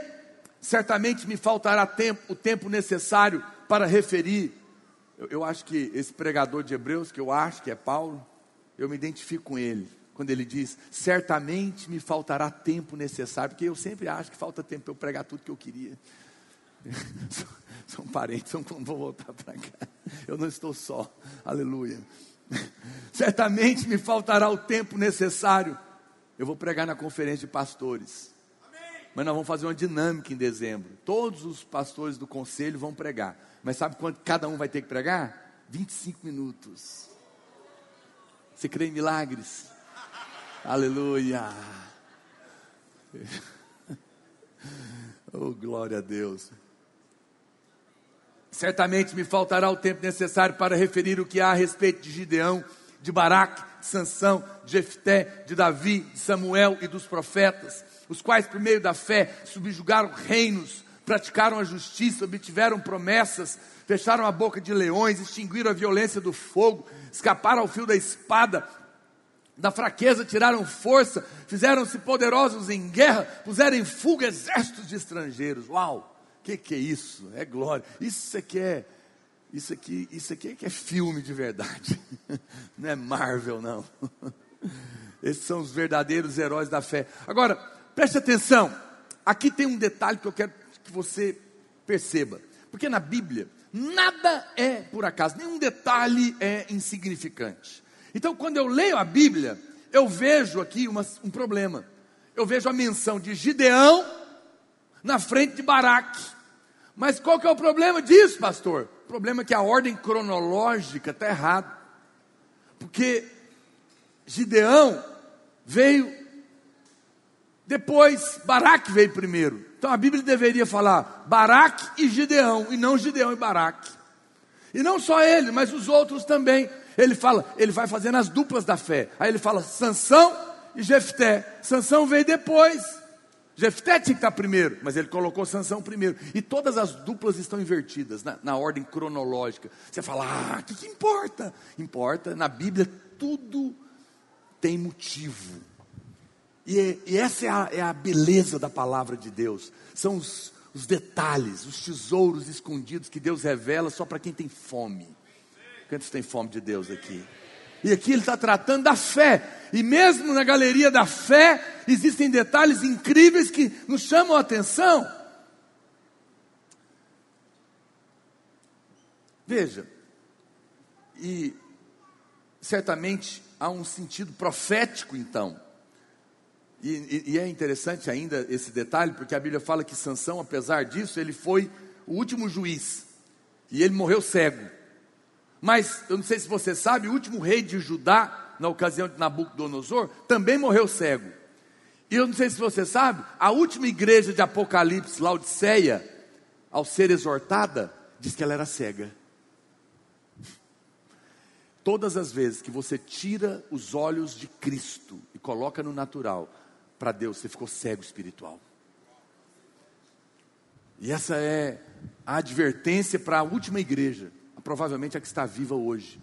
Certamente me faltará tempo, o tempo necessário para referir. Eu, eu acho que esse pregador de Hebreus, que eu acho que é Paulo, eu me identifico com ele quando ele diz: certamente me faltará tempo necessário, porque eu sempre acho que falta tempo para eu pregar tudo que eu queria. São parentes, não vou voltar para cá. Eu não estou só, aleluia. Certamente me faltará o tempo necessário. Eu vou pregar na conferência de pastores. Mas nós vamos fazer uma dinâmica em dezembro. Todos os pastores do conselho vão pregar. Mas sabe quanto cada um vai ter que pregar? 25 minutos. Você crê em milagres? Aleluia. Oh, glória a Deus. Certamente me faltará o tempo necessário para referir o que há a respeito de Gideão, de Baraque, de Sansão, de Jefté, de Davi, de Samuel e dos profetas, os quais por meio da fé subjugaram reinos, praticaram a justiça, obtiveram promessas, fecharam a boca de leões, extinguiram a violência do fogo, escaparam ao fio da espada, da fraqueza tiraram força, fizeram-se poderosos em guerra, puseram em fuga exércitos de estrangeiros. Uau! Que, que é isso? É glória. Isso aqui é, isso aqui, isso aqui é que é filme de verdade. Não é Marvel, não. Esses são os verdadeiros heróis da fé. Agora, preste atenção. Aqui tem um detalhe que eu quero que você perceba. Porque na Bíblia, nada é por acaso, nenhum detalhe é insignificante. Então, quando eu leio a Bíblia, eu vejo aqui uma, um problema. Eu vejo a menção de Gideão na frente de Baraque. Mas qual que é o problema disso, pastor? O problema é que a ordem cronológica está errada. Porque Gideão veio depois, Baraque veio primeiro. Então a Bíblia deveria falar Baraque e Gideão, e não Gideão e Baraque. E não só ele, mas os outros também. Ele fala, ele vai fazendo as duplas da fé. Aí ele fala Sansão e Jefté. Sansão veio depois. Jefté tinha que estar primeiro, mas ele colocou Sansão primeiro. E todas as duplas estão invertidas na, na ordem cronológica. Você fala, ah, o que, que importa? Importa, na Bíblia tudo tem motivo. E, e essa é a, é a, beleza da palavra de Deus. São os, os detalhes, os tesouros escondidos que Deus revela só para quem tem fome. Quantos têm fome de Deus aqui? E aqui ele está tratando da fé. E mesmo na galeria da fé, existem detalhes incríveis que nos chamam a atenção. Veja, e certamente há um sentido profético então. E, e, e, é interessante ainda esse detalhe, porque a Bíblia fala que Sansão, apesar disso, ele foi o último juiz. E ele morreu cego. Mas, eu não sei se você sabe, o último rei de Judá, na ocasião de Nabucodonosor, também morreu cego. E eu não sei se você sabe, a última igreja de Apocalipse, Laodiceia, ao ser exortada, diz que ela era cega. Todas as vezes que você tira os olhos de Cristo e coloca no natural, para Deus, você ficou cego espiritual. E essa é a advertência para a última igreja, provavelmente a que está viva hoje.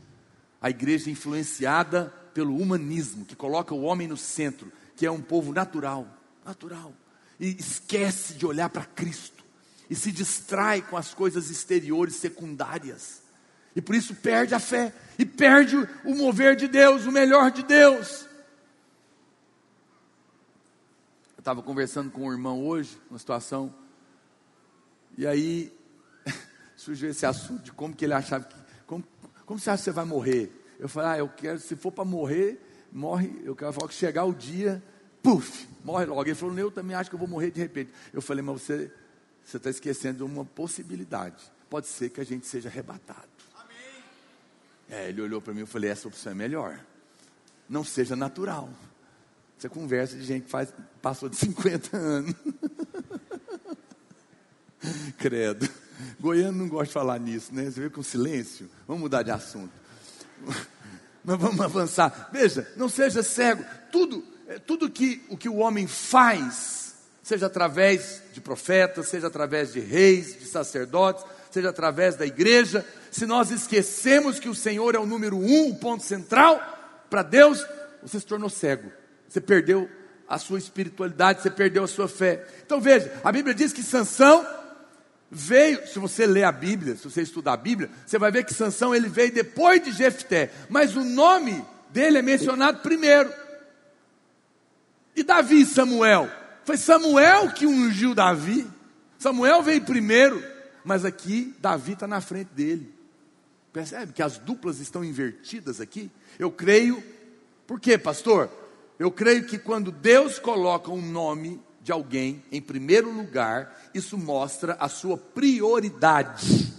A igreja influenciada pelo humanismo, que coloca o homem no centro, que é um povo natural, natural, e esquece de olhar para Cristo, e se distrai com as coisas exteriores secundárias. E por isso perde a fé e perde o mover de Deus, o melhor de Deus. Eu estava conversando com um irmão hoje, uma situação, e aí surgiu esse assunto de como que ele achava que, como, como você acha que você vai morrer? Eu falei, ah, eu quero, se for para morrer, morre, eu quero falar que chegar o dia, puf, morre logo. Ele falou, eu também acho que eu vou morrer de repente. Eu falei, mas você está esquecendo de uma possibilidade. Pode ser que a gente seja arrebatado. É, ele olhou para mim e falei: essa opção é melhor. Não seja natural. Você conversa de gente que faz, passou de 50 anos. Credo. Goiano não gosta de falar nisso, né? Você vê com silêncio. Vamos mudar de assunto. Mas vamos avançar. Veja, não seja cego. Tudo, é, tudo que o que o homem faz, seja através de profetas, seja através de reis, de sacerdotes, seja através da igreja, se nós esquecemos que o Senhor é o número um, o ponto central, para Deus, você se tornou cego, você perdeu a sua espiritualidade, você perdeu a sua fé. Então veja, a Bíblia diz que Sansão veio, se você ler a Bíblia, se você estudar a Bíblia, você vai ver que Sansão ele veio depois de Jefté, mas o nome dele é mencionado primeiro. E Davi e Samuel? Foi Samuel que ungiu Davi. Samuel veio primeiro, mas aqui Davi está na frente dele. Percebe que as duplas estão invertidas aqui? Eu creio, por quê, pastor? Eu creio que quando Deus coloca um nome de alguém em primeiro lugar, isso mostra a sua prioridade.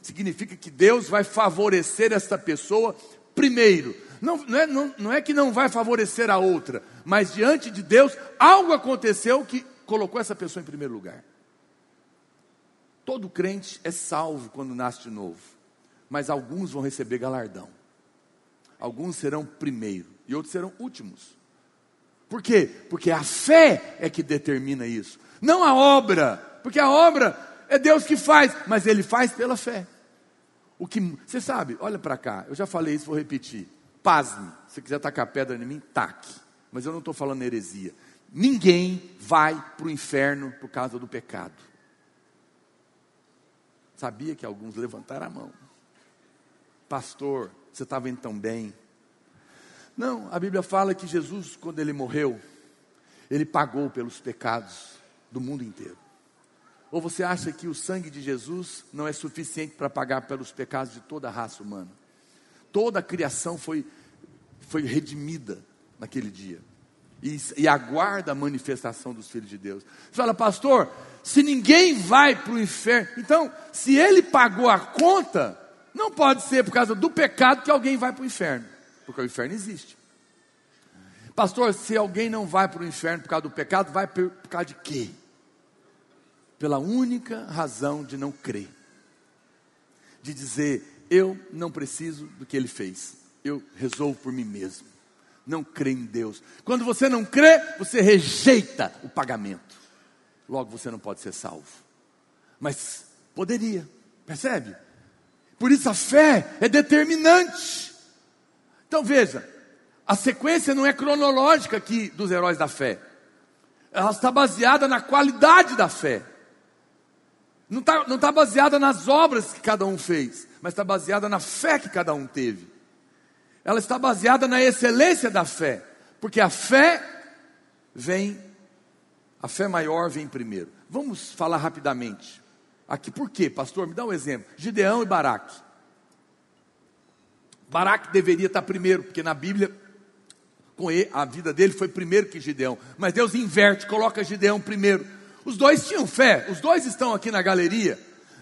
Significa que Deus vai favorecer esta pessoa primeiro. Não, não, é, não, não é que não vai favorecer a outra, mas diante de Deus, algo aconteceu que colocou essa pessoa em primeiro lugar. Todo crente é salvo quando nasce de novo mas alguns vão receber galardão. Alguns serão primeiro e outros serão últimos. Por quê? Porque a fé é que determina isso, não a obra, porque a obra é Deus que faz, mas Ele faz pela fé. O que você sabe, olha para cá, eu já falei isso, vou repetir. Pasme, se quiser tacar pedra em mim, taque. Mas eu não estou falando heresia. Ninguém vai para o inferno por causa do pecado. Sabia que alguns levantaram a mão pastor, você estava indo tão bem. Não, a Bíblia fala que Jesus, quando ele morreu, ele pagou pelos pecados do mundo inteiro. Ou você acha que o sangue de Jesus não é suficiente para pagar pelos pecados de toda a raça humana? Toda a criação foi, foi redimida naquele dia. E, e aguarda a manifestação dos filhos de Deus. Você fala, pastor, se ninguém vai para o inferno, então, se ele pagou a conta, não pode ser por causa do pecado que alguém vai para o inferno, porque o inferno existe. Pastor, se alguém não vai para o inferno por causa do pecado, vai por, por causa de quê? Pela única razão de não crer, de dizer, eu não preciso do que ele fez, eu resolvo por mim mesmo. Não crê em Deus. Quando você não crê, você rejeita o pagamento. Logo você não pode ser salvo. Mas poderia, percebe? Por isso a fé é determinante. Então veja, a sequência não é cronológica aqui dos heróis da fé. Ela está baseada na qualidade da fé. Não está, não está baseada nas obras que cada um fez, mas está baseada na fé que cada um teve. Ela está baseada na excelência da fé, porque a fé vem, a fé maior vem primeiro. Vamos falar rapidamente. Aqui por quê, pastor? Me dá um exemplo. Gideão e Baraque. Baraque deveria estar primeiro, porque na Bíblia com ele, a vida dele foi primeiro que Gideão. Mas Deus inverte, coloca Gideão primeiro. Os dois tinham fé, os dois estão aqui na galeria.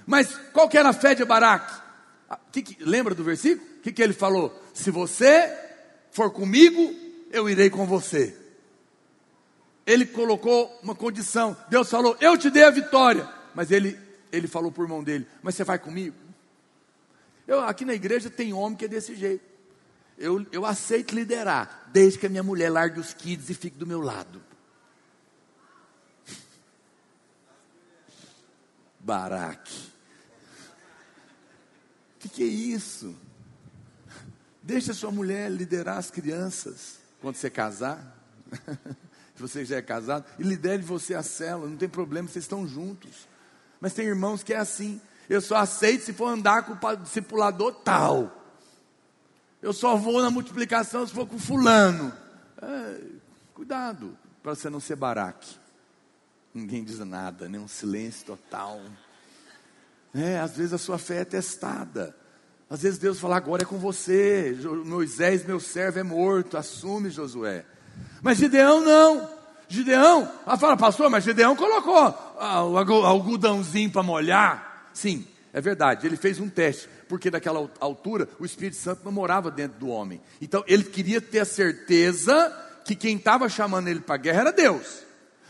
Mas qual que era a fé de Baraque? Ah, que que, lembra do versículo? O que, que ele falou? Se você for comigo, eu irei com você. Ele colocou uma condição. Deus falou: Eu te dei a vitória. Mas ele, ele falou por mão dele: Mas você vai comigo? Eu, aqui na igreja tem homem que é desse jeito. Eu, eu aceito liderar, desde que a minha mulher largue os kids e fique do meu lado. Baraque. O que, que é isso? Deixa sua mulher liderar as crianças quando você casar. Se você já é casado, e lidere você a célula, não tem problema, vocês estão juntos. Mas tem irmãos que é assim. Eu só aceito se for andar com o discipulador tal. Eu só vou na multiplicação se for com fulano. É, cuidado para você não ser baraque. Ninguém diz nada, nem né? um silêncio total. É, às vezes a sua fé é testada. Às vezes Deus fala, agora é com você. Moisés, meu servo, é morto. Assume, Josué. Mas Gideão não. Gideão, ela fala, pastor, mas Gideão colocou ah, o algodãozinho para molhar. Sim, é verdade, ele fez um teste porque naquela altura o Espírito Santo não morava dentro do homem. Então ele queria ter a certeza que quem estava chamando ele para a guerra era Deus.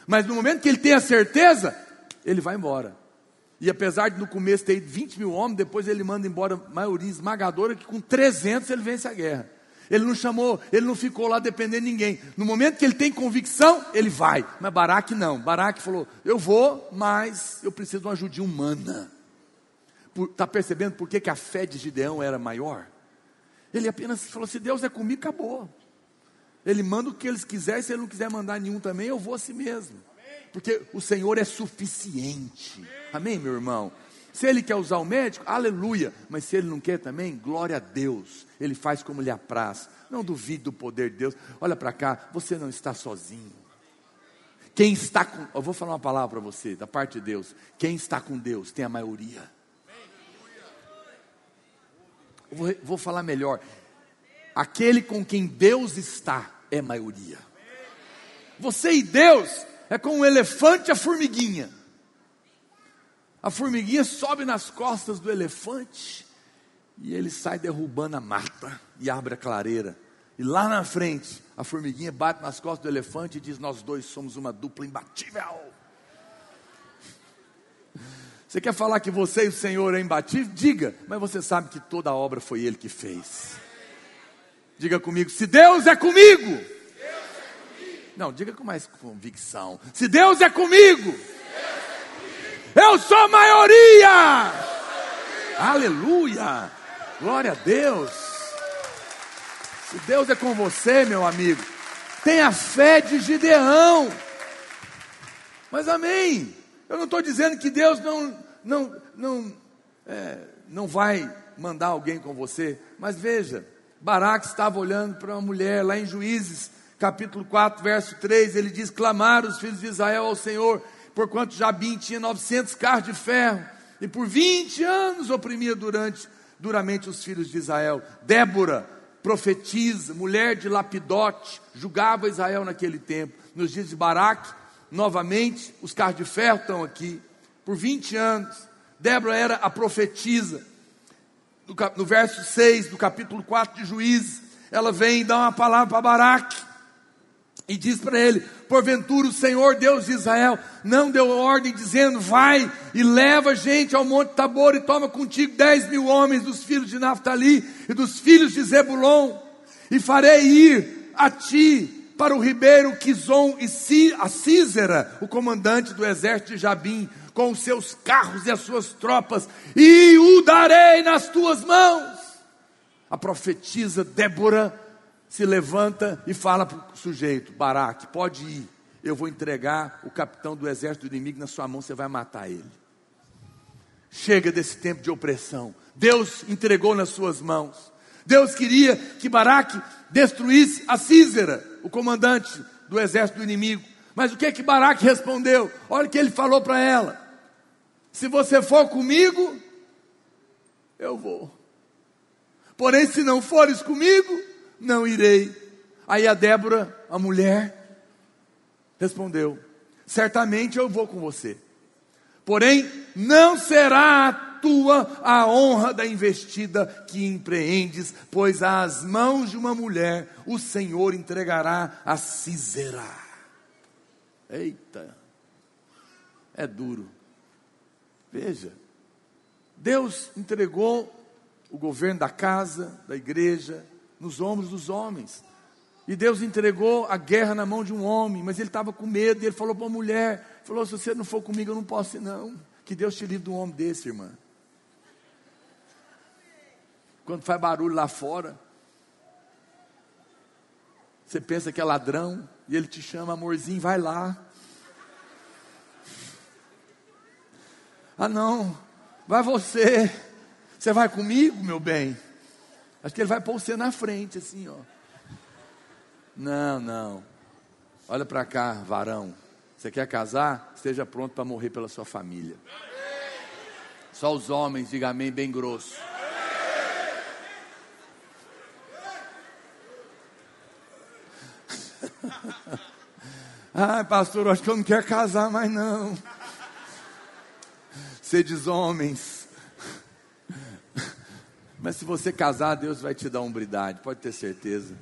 Mas no momento que ele tem a certeza, ele vai embora. E apesar de no começo ter 20 mil homens, depois ele manda embora a maioria esmagadora, que com 300 ele vence a guerra. Ele não chamou, ele não ficou lá dependendo de ninguém. No momento que ele tem convicção, ele vai. Mas Baraque não. Baraque falou: Eu vou, mas eu preciso de uma ajuda humana. Está percebendo por que, que a fé de Gideão era maior? Ele apenas falou: se Deus é comigo, acabou. Ele manda o que eles quiserem, se ele não quiser mandar nenhum também, eu vou a si mesmo. Porque o Senhor é suficiente. Amém, meu irmão? Se ele quer usar o médico, aleluia. Mas se ele não quer também, glória a Deus. Ele faz como lhe apraz. Não duvide do poder de Deus. Olha para cá, você não está sozinho. Quem está com. Eu vou falar uma palavra para você, da parte de Deus. Quem está com Deus tem a maioria vou, vou falar melhor. Aquele com quem Deus está é maioria. Você e Deus é como um elefante e a formiguinha. A formiguinha sobe nas costas do elefante e ele sai derrubando a mata e abre a clareira. E lá na frente, a formiguinha bate nas costas do elefante e diz: Nós dois somos uma dupla imbatível. Você quer falar que você e o Senhor é imbatível? Diga, mas você sabe que toda a obra foi Ele que fez. Diga comigo, se Deus é comigo. Não, diga com mais convicção. Se Deus é comigo, Deus é comigo. eu sou maioria. maioria. Aleluia. Glória a Deus. Se Deus é com você, meu amigo, tenha fé de Gideão. Mas amém. Eu não estou dizendo que Deus não, não, não, é, não vai mandar alguém com você, mas veja, Baraque estava olhando para uma mulher lá em Juízes, capítulo 4, verso 3, ele diz: Clamaram os filhos de Israel ao Senhor, porquanto Jabim tinha 900 carros de ferro, e por 20 anos oprimia durante, duramente os filhos de Israel. Débora, profetiza, mulher de Lapidote, julgava Israel naquele tempo. Nos dias de Baraque, novamente, os carros de ferro estão aqui, por 20 anos. Débora era a profetisa. No, no verso 6 do capítulo 4 de Juízes, ela vem e dá uma palavra para Baraque. E diz para ele: Porventura o Senhor Deus de Israel não deu ordem, dizendo: Vai e leva gente ao Monte Tabor e toma contigo dez mil homens dos filhos de Naphtali e dos filhos de Zebulon, e farei ir a ti para o ribeiro Quizon e a Císera, o comandante do exército de Jabim, com os seus carros e as suas tropas, e o darei nas tuas mãos. A profetisa Débora se levanta e fala para o sujeito: Baraque, pode ir, eu vou entregar o capitão do exército do inimigo na sua mão, você vai matar ele. Chega desse tempo de opressão. Deus entregou nas suas mãos. Deus queria que Baraque destruísse a Císera, o comandante do exército do inimigo. Mas o que é que Baraque respondeu? Olha o que ele falou para ela: Se você for comigo, eu vou. Porém, se não fores comigo, não irei. Aí a Débora, a mulher, respondeu: Certamente eu vou com você. Porém, não será a tua a honra da investida que empreendes, pois às mãos de uma mulher o Senhor entregará a Cisera. Eita, é duro. Veja, Deus entregou o governo da casa, da igreja, nos ombros dos homens. E Deus entregou a guerra na mão de um homem, mas ele estava com medo, e ele falou para a mulher, falou, se você não for comigo, eu não posso ir não. Que Deus te livre de um homem desse, irmã. Quando faz barulho lá fora, você pensa que é ladrão, e ele te chama, amorzinho, vai lá. Ah não, vai você. Você vai comigo, meu bem? Acho que ele vai pôr você na frente, assim, ó. Não, não. Olha para cá, varão. Você quer casar? Esteja pronto para morrer pela sua família. Só os homens, diga amém bem grosso. Ai, pastor, acho que eu não quero casar mais não. Sedes homens. Mas se você casar, Deus vai te dar umbridade, pode ter certeza.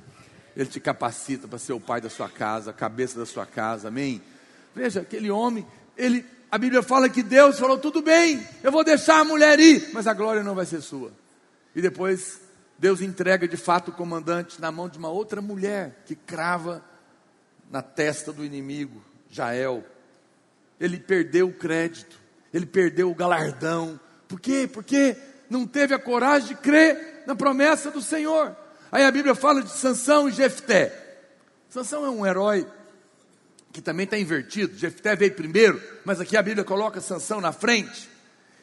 Ele te capacita para ser o pai da sua casa, a cabeça da sua casa, amém? Veja, aquele homem, ele, a Bíblia fala que Deus falou: tudo bem, eu vou deixar a mulher ir, mas a glória não vai ser sua. E depois, Deus entrega de fato o comandante na mão de uma outra mulher que crava na testa do inimigo, Jael. Ele perdeu o crédito, ele perdeu o galardão. Por quê? Porque não teve a coragem de crer na promessa do Senhor. Aí a Bíblia fala de Sansão e Jefté. Sansão é um herói que também está invertido. Jefté veio primeiro, mas aqui a Bíblia coloca Sansão na frente.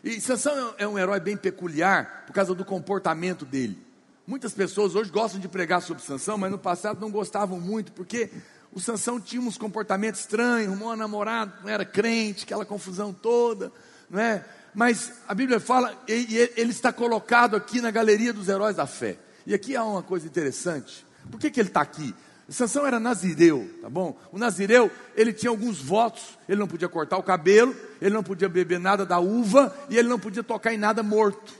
E Sansão é um herói bem peculiar por causa do comportamento dele. Muitas pessoas hoje gostam de pregar sobre Sansão, mas no passado não gostavam muito, porque o Sansão tinha uns comportamentos estranhos, arrumou uma namorada, não era crente, aquela confusão toda, não é? Mas a Bíblia fala, e ele está colocado aqui na galeria dos heróis da fé. E aqui há uma coisa interessante. Por que, que ele está aqui? Sansão era nazireu, tá bom? O nazireu, ele tinha alguns votos, ele não podia cortar o cabelo, ele não podia beber nada da uva e ele não podia tocar em nada morto.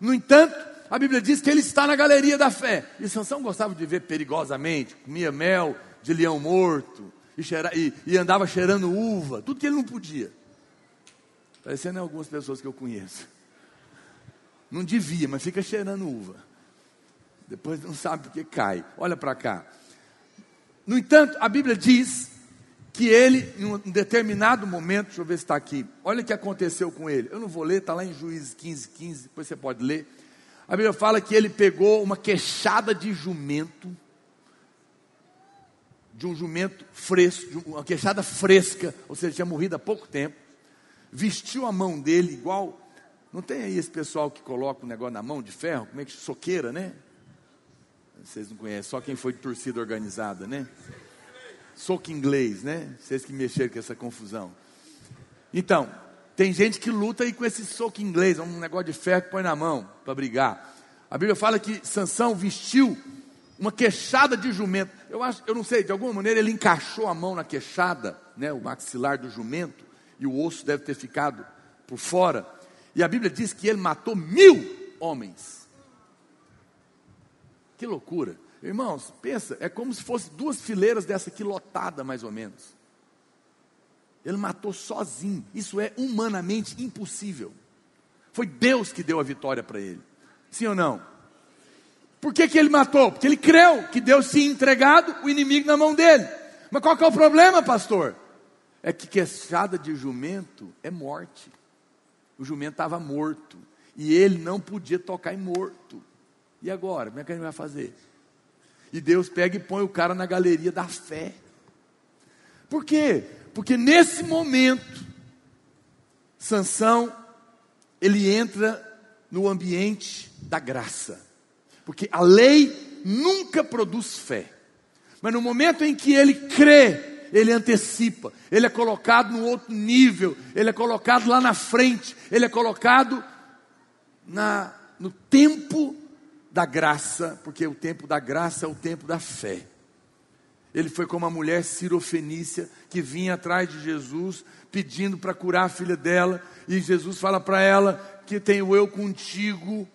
No entanto, a Bíblia diz que ele está na galeria da fé. E Sansão gostava de viver perigosamente, comia mel de leão morto e, cheira, e, e andava cheirando uva, tudo que ele não podia. Parecendo algumas pessoas que eu conheço. Não devia, mas fica cheirando uva depois não sabe porque cai. Olha para cá. No entanto, a Bíblia diz que ele, em um determinado momento, deixa eu ver se está aqui, olha o que aconteceu com ele. Eu não vou ler, está lá em Juízes 15, 15, depois você pode ler. A Bíblia fala que ele pegou uma queixada de jumento, de um jumento fresco, uma queixada fresca, ou seja, tinha morrido há pouco tempo, vestiu a mão dele igual. Não tem aí esse pessoal que coloca o negócio na mão de ferro, como é que soqueira, né? Vocês não conhecem, só quem foi de torcida organizada, né? Soco inglês, né? Vocês que mexeram com essa confusão. Então, tem gente que luta aí com esse soco inglês, é um negócio de ferro que põe na mão para brigar. A Bíblia fala que Sansão vestiu uma queixada de jumento. Eu acho, eu não sei, de alguma maneira ele encaixou a mão na queixada, né, o maxilar do jumento, e o osso deve ter ficado por fora. E a Bíblia diz que ele matou mil homens. Que loucura. Irmãos, pensa, é como se fosse duas fileiras dessa aqui lotada, mais ou menos. Ele matou sozinho. Isso é humanamente impossível. Foi Deus que deu a vitória para ele. Sim ou não? Por que, que ele matou? Porque ele creu que Deus tinha entregado o inimigo na mão dele. Mas qual que é o problema, pastor? É que queixada de jumento é morte. O jumento estava morto. E ele não podia tocar em morto. E agora? Como é que a gente vai fazer? E Deus pega e põe o cara na galeria da fé. Por quê? Porque nesse momento, Sansão, ele entra no ambiente da graça. Porque a lei nunca produz fé. Mas no momento em que ele crê, ele antecipa, ele é colocado no outro nível, ele é colocado lá na frente, ele é colocado na, no tempo da graça, porque o tempo da graça é o tempo da fé. Ele foi como a mulher cirofenícia que vinha atrás de Jesus pedindo para curar a filha dela, e Jesus fala para ela que tenho eu contigo.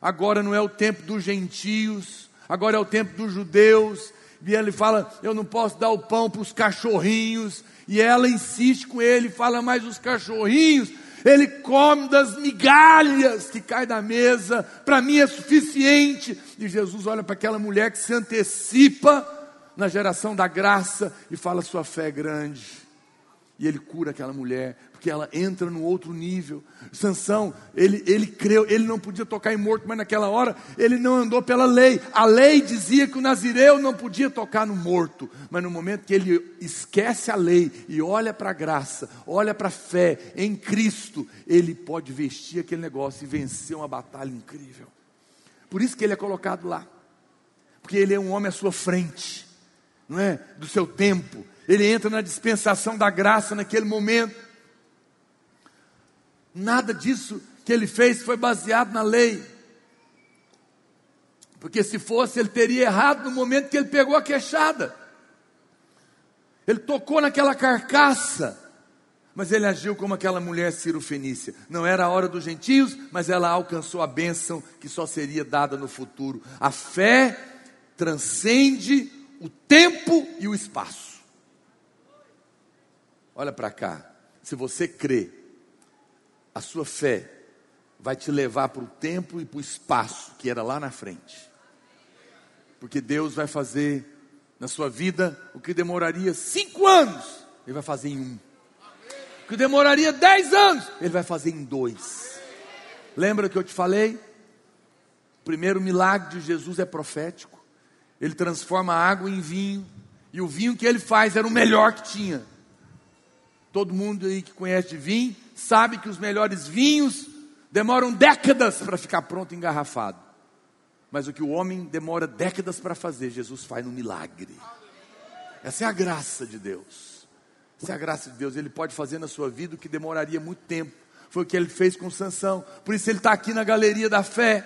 Agora não é o tempo dos gentios, agora é o tempo dos judeus. E ele fala: Eu não posso dar o pão para os cachorrinhos. E ela insiste com ele, fala: Mas os cachorrinhos, ele come das migalhas que cai da mesa, para mim é suficiente. E Jesus olha para aquela mulher que se antecipa na geração da graça e fala: Sua fé é grande. E ele cura aquela mulher, porque ela entra no outro nível. Sansão, ele, ele creu, ele não podia tocar em morto, mas naquela hora ele não andou pela lei. A lei dizia que o nazireu não podia tocar no morto, mas no momento que ele esquece a lei e olha para a graça, olha para a fé em Cristo, ele pode vestir aquele negócio e vencer uma batalha incrível. Por isso que ele é colocado lá, porque ele é um homem à sua frente não é? Do seu tempo. Ele entra na dispensação da graça naquele momento. Nada disso que ele fez foi baseado na lei. Porque se fosse, ele teria errado no momento que ele pegou a queixada. Ele tocou naquela carcaça. Mas ele agiu como aquela mulher cirofenícia. Não era a hora dos gentios, mas ela alcançou a bênção que só seria dada no futuro. A fé transcende o tempo e o espaço. Olha para cá. Se você crê, a sua fé vai te levar para o tempo e para o espaço que era lá na frente. Porque Deus vai fazer na sua vida o que demoraria cinco anos, Ele vai fazer em um. O que demoraria dez anos, Ele vai fazer em dois. Lembra que eu te falei? O primeiro milagre de Jesus é profético. Ele transforma a água em vinho. E o vinho que ele faz era o melhor que tinha. Todo mundo aí que conhece de vinho sabe que os melhores vinhos demoram décadas para ficar pronto engarrafado. Mas o que o homem demora décadas para fazer, Jesus faz no milagre. Essa é a graça de Deus. Essa é a graça de Deus. Ele pode fazer na sua vida o que demoraria muito tempo. Foi o que ele fez com Sansão. Por isso ele está aqui na galeria da fé.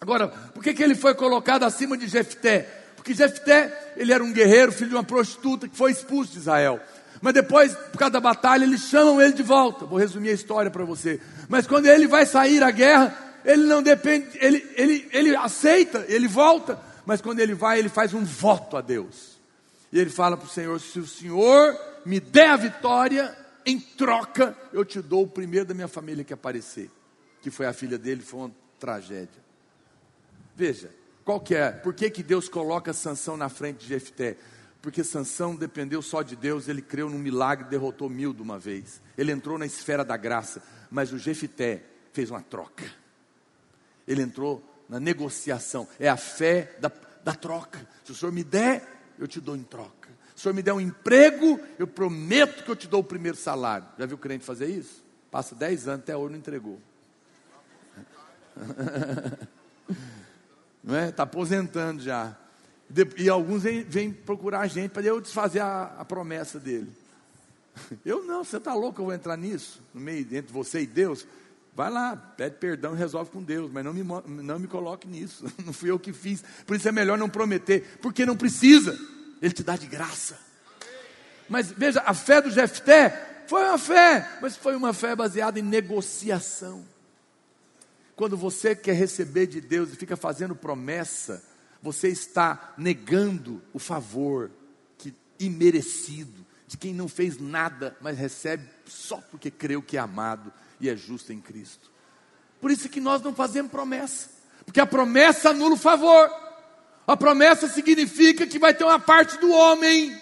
Agora, por que, que ele foi colocado acima de Jefté? Porque Jefté, ele era um guerreiro, filho de uma prostituta que foi expulso de Israel. Mas depois, por causa da batalha, eles chamam ele de volta. Vou resumir a história para você. Mas quando ele vai sair à guerra, ele não depende, ele, ele, ele aceita, ele volta. Mas quando ele vai, ele faz um voto a Deus. E ele fala para o Senhor: se o Senhor me der a vitória, em troca, eu te dou o primeiro da minha família que aparecer. Que foi a filha dele, foi uma tragédia. Veja, qual que é? Por que, que Deus coloca Sansão na frente de Jefté? Porque Sansão dependeu só de Deus, ele creu num milagre, derrotou mil de uma vez. Ele entrou na esfera da graça, mas o Jefté fez uma troca. Ele entrou na negociação, é a fé da, da troca. Se o Senhor me der, eu te dou em troca. Se o Senhor me der um emprego, eu prometo que eu te dou o primeiro salário. Já viu o crente fazer isso? Passa dez anos, até hoje não entregou. não é? Está aposentando já. E alguns vêm, procurar a gente para eu desfazer a, a, promessa dele. Eu não, você está louco, eu vou entrar nisso, no meio entre você e Deus. Vai lá, pede perdão e resolve com Deus, mas não me, não me coloque nisso. Não fui eu que fiz. Por isso é melhor não prometer, porque não precisa. Ele te dá de graça. Mas veja, a fé do Jefté foi uma fé, mas foi uma fé baseada em negociação. Quando você quer receber de Deus e fica fazendo promessa, você está negando o favor que imerecido de quem não fez nada, mas recebe só porque creu que é amado e é justo em Cristo. Por isso que nós não fazemos promessa, porque a promessa anula o favor. A promessa significa que vai ter uma parte do homem.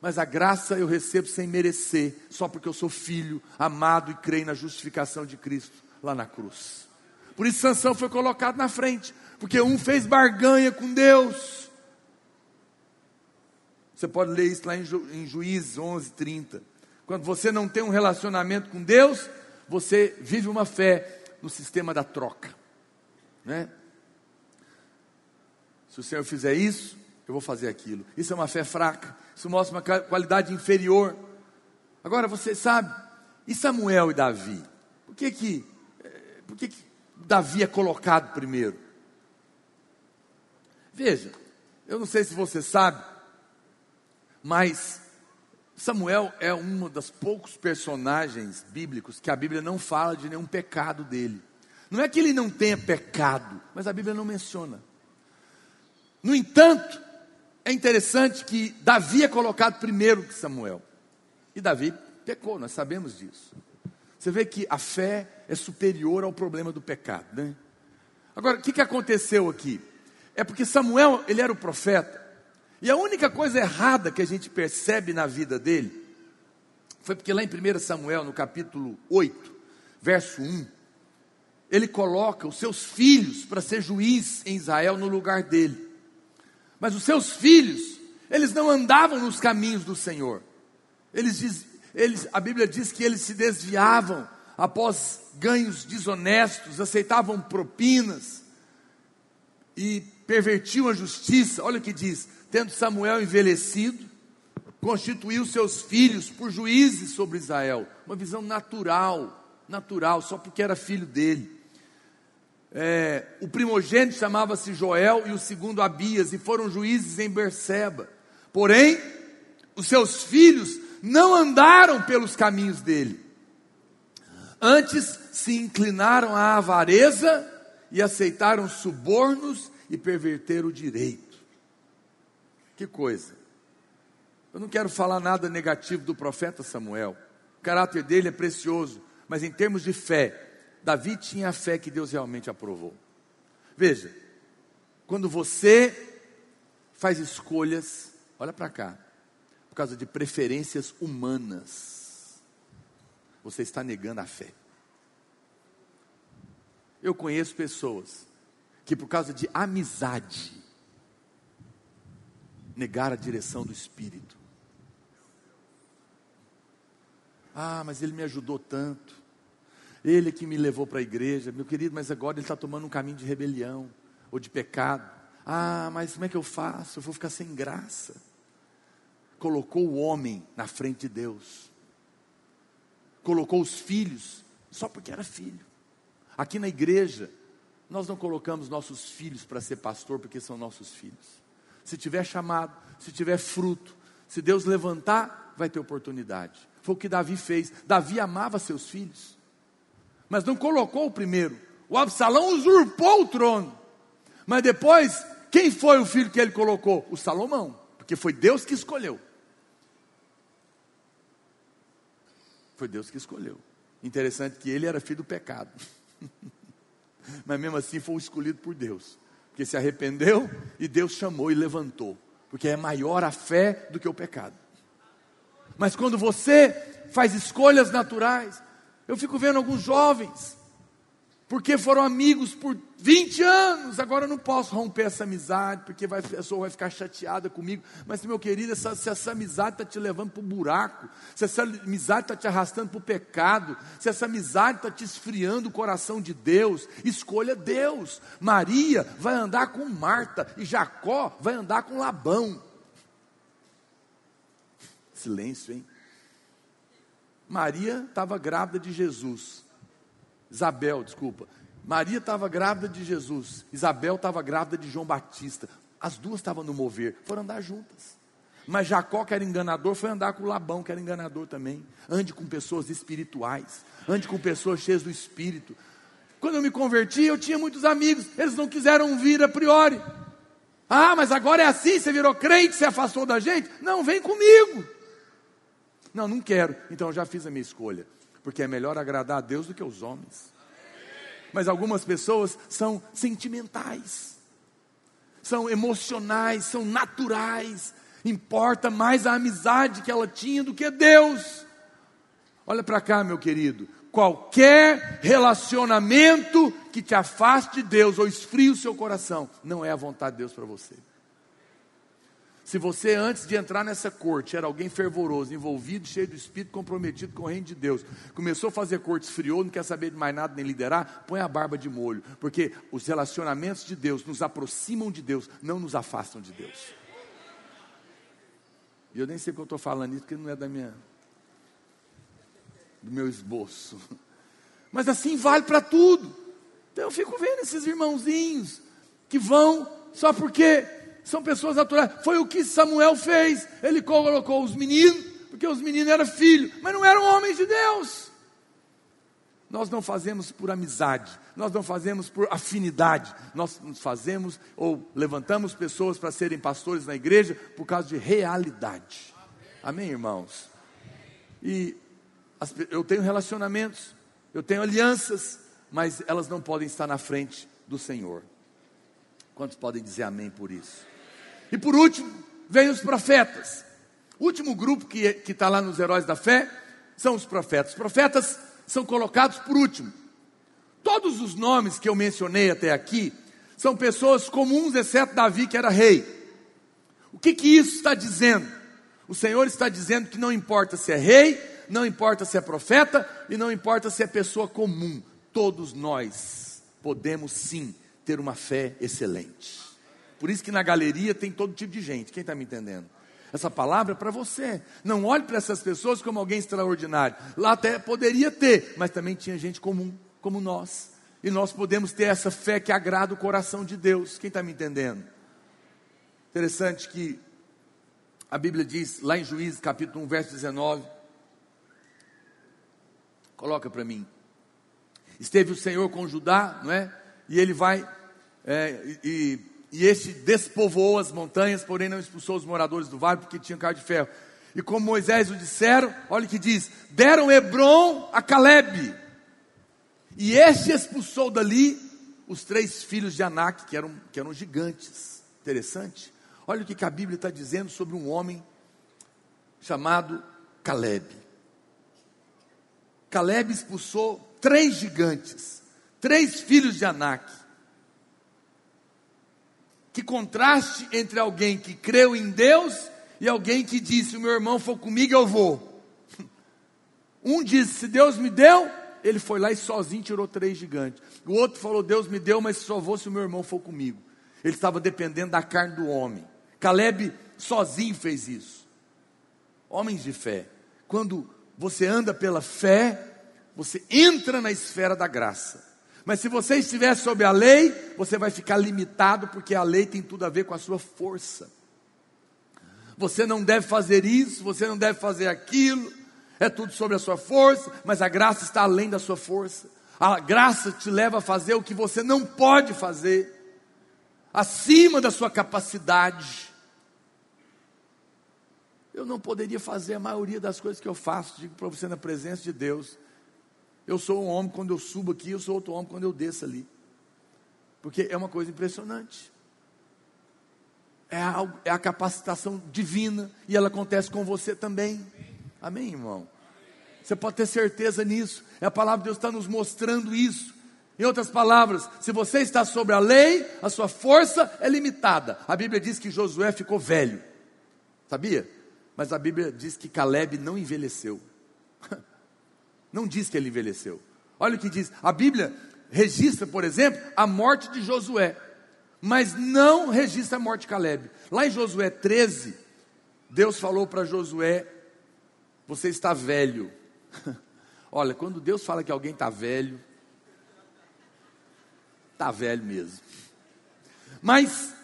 Mas a graça eu recebo sem merecer, só porque eu sou filho, amado e creio na justificação de Cristo lá na cruz. Por isso Sansão foi colocado na frente, porque um fez barganha com Deus. Você pode ler isso lá em, Ju, em Juízes 11, 30. Quando você não tem um relacionamento com Deus, você vive uma fé no sistema da troca. Né? Se o Senhor fizer isso, eu vou fazer aquilo. Isso é uma fé fraca. Isso mostra uma qualidade inferior. Agora você sabe, e Samuel e Davi? Por que que por que Davi é colocado primeiro? Veja, eu não sei se você sabe, mas Samuel é um dos poucos personagens bíblicos que a Bíblia não fala de nenhum pecado dele. Não é que ele não tenha pecado, mas a Bíblia não menciona. No entanto, é interessante que Davi é colocado primeiro que Samuel. E Davi pecou, nós sabemos disso. Você vê que a fé é superior ao problema do pecado, né? Agora, o que, que aconteceu aqui? É porque Samuel, ele era o profeta, e a única coisa errada que a gente percebe na vida dele foi porque lá em 1 Samuel, no capítulo 8, verso 1, ele coloca os seus filhos para ser juiz em Israel no lugar dele. Mas os seus filhos, eles não andavam nos caminhos do Senhor. Eles, diz, eles a Bíblia diz que eles se desviavam após ganhos desonestos, aceitavam propinas e pervertiam a justiça. Olha o que diz: tendo Samuel envelhecido, constituiu seus filhos por juízes sobre Israel. Uma visão natural, natural, só porque era filho dele. É, o primogênito chamava-se Joel e o segundo Abias, e foram juízes em Berseba. Porém, os seus filhos não andaram pelos caminhos dele. Antes se inclinaram à avareza e aceitaram subornos e perverteram o direito. Que coisa. Eu não quero falar nada negativo do profeta Samuel. O caráter dele é precioso, mas em termos de fé, Davi tinha a fé que Deus realmente aprovou. Veja, quando você faz escolhas, olha para cá, por causa de preferências humanas, você está negando a fé. Eu conheço pessoas que, por causa de amizade, negar a direção do Espírito. Ah, mas ele me ajudou tanto. Ele que me levou para a igreja, meu querido, mas agora ele está tomando um caminho de rebelião ou de pecado. Ah, mas como é que eu faço? Eu vou ficar sem graça. Colocou o homem na frente de Deus, colocou os filhos, só porque era filho. Aqui na igreja, nós não colocamos nossos filhos para ser pastor porque são nossos filhos se tiver chamado, se tiver fruto, se Deus levantar, vai ter oportunidade. Foi o que Davi fez. Davi amava seus filhos, mas não colocou o primeiro. O Absalão usurpou o trono. Mas depois, quem foi o filho que ele colocou? O Salomão, porque foi Deus que escolheu. Foi Deus que escolheu. Interessante que ele era filho do pecado. Mas mesmo assim foi escolhido por Deus que se arrependeu e Deus chamou e levantou, porque é maior a fé do que o pecado. Mas quando você faz escolhas naturais, eu fico vendo alguns jovens porque foram amigos por 20 anos, agora eu não posso romper essa amizade, porque vai, a pessoa vai ficar chateada comigo. Mas, meu querido, essa, se essa amizade está te levando para o buraco, se essa amizade está te arrastando para o pecado, se essa amizade está te esfriando o coração de Deus, escolha Deus. Maria vai andar com Marta e Jacó vai andar com Labão. Silêncio, hein? Maria estava grávida de Jesus. Isabel, desculpa. Maria estava grávida de Jesus, Isabel estava grávida de João Batista. As duas estavam no mover, foram andar juntas. Mas Jacó, que era enganador, foi andar com Labão, que era enganador também. Ande com pessoas espirituais, ande com pessoas cheias do espírito. Quando eu me converti, eu tinha muitos amigos, eles não quiseram vir a priori. Ah, mas agora é assim, você virou crente, você afastou da gente? Não, vem comigo. Não, não quero. Então eu já fiz a minha escolha porque é melhor agradar a Deus do que os homens. Mas algumas pessoas são sentimentais, são emocionais, são naturais. Importa mais a amizade que ela tinha do que Deus. Olha para cá, meu querido. Qualquer relacionamento que te afaste de Deus ou esfrie o seu coração, não é a vontade de Deus para você. Se você, antes de entrar nessa corte, era alguém fervoroso, envolvido, cheio do espírito, comprometido com o reino de Deus, começou a fazer corte, esfriou, não quer saber de mais nada nem liderar, põe a barba de molho, porque os relacionamentos de Deus nos aproximam de Deus, não nos afastam de Deus. E eu nem sei que eu estou falando isso, porque não é da minha, do meu esboço. Mas assim vale para tudo. Então eu fico vendo esses irmãozinhos que vão só porque são pessoas naturais. Foi o que Samuel fez. Ele colocou os meninos, porque os meninos eram filhos, mas não eram homens de Deus. Nós não fazemos por amizade, nós não fazemos por afinidade, nós fazemos ou levantamos pessoas para serem pastores na igreja por causa de realidade. Amém, irmãos? E as, eu tenho relacionamentos, eu tenho alianças, mas elas não podem estar na frente do Senhor. Quantos podem dizer amém por isso? E por último, vem os profetas. O último grupo que está lá nos heróis da fé são os profetas. Os profetas são colocados por último. Todos os nomes que eu mencionei até aqui são pessoas comuns, exceto Davi, que era rei. O que, que isso está dizendo? O Senhor está dizendo que não importa se é rei, não importa se é profeta e não importa se é pessoa comum, todos nós podemos sim ter uma fé excelente. Por isso que na galeria tem todo tipo de gente. Quem está me entendendo? Essa palavra é para você. Não olhe para essas pessoas como alguém extraordinário. Lá até poderia ter, mas também tinha gente comum, como nós. E nós podemos ter essa fé que agrada o coração de Deus. Quem está me entendendo? Interessante que a Bíblia diz, lá em Juízes, capítulo 1, verso 19. Coloca para mim. Esteve o Senhor com Judá, não é? E ele vai é, e e este despovoou as montanhas, porém não expulsou os moradores do vale, porque tinham carro de ferro. E como Moisés o disseram, olha o que diz: deram Hebron a Caleb. E este expulsou dali os três filhos de Anak, que eram, que eram gigantes. Interessante. Olha o que a Bíblia está dizendo sobre um homem chamado Caleb. Caleb expulsou três gigantes, três filhos de Anak. Que contraste entre alguém que creu em Deus e alguém que disse: O meu irmão for comigo, eu vou. Um disse: Se Deus me deu, ele foi lá e sozinho tirou três gigantes. O outro falou: Deus me deu, mas só vou se o meu irmão for comigo. Ele estava dependendo da carne do homem. Caleb sozinho fez isso. Homens de fé. Quando você anda pela fé, você entra na esfera da graça. Mas se você estiver sob a lei, você vai ficar limitado, porque a lei tem tudo a ver com a sua força. Você não deve fazer isso, você não deve fazer aquilo, é tudo sobre a sua força, mas a graça está além da sua força. A graça te leva a fazer o que você não pode fazer, acima da sua capacidade. Eu não poderia fazer a maioria das coisas que eu faço, digo para você na presença de Deus. Eu sou um homem quando eu subo aqui, eu sou outro homem quando eu desço ali. Porque é uma coisa impressionante. É a, é a capacitação divina e ela acontece com você também. Amém, irmão? Você pode ter certeza nisso. É a palavra de Deus está nos mostrando isso. Em outras palavras, se você está sobre a lei, a sua força é limitada. A Bíblia diz que Josué ficou velho. Sabia? Mas a Bíblia diz que Caleb não envelheceu. Não diz que ele envelheceu. Olha o que diz. A Bíblia registra, por exemplo, a morte de Josué, mas não registra a morte de Caleb. Lá em Josué 13, Deus falou para Josué: Você está velho. Olha, quando Deus fala que alguém está velho, está velho mesmo. Mas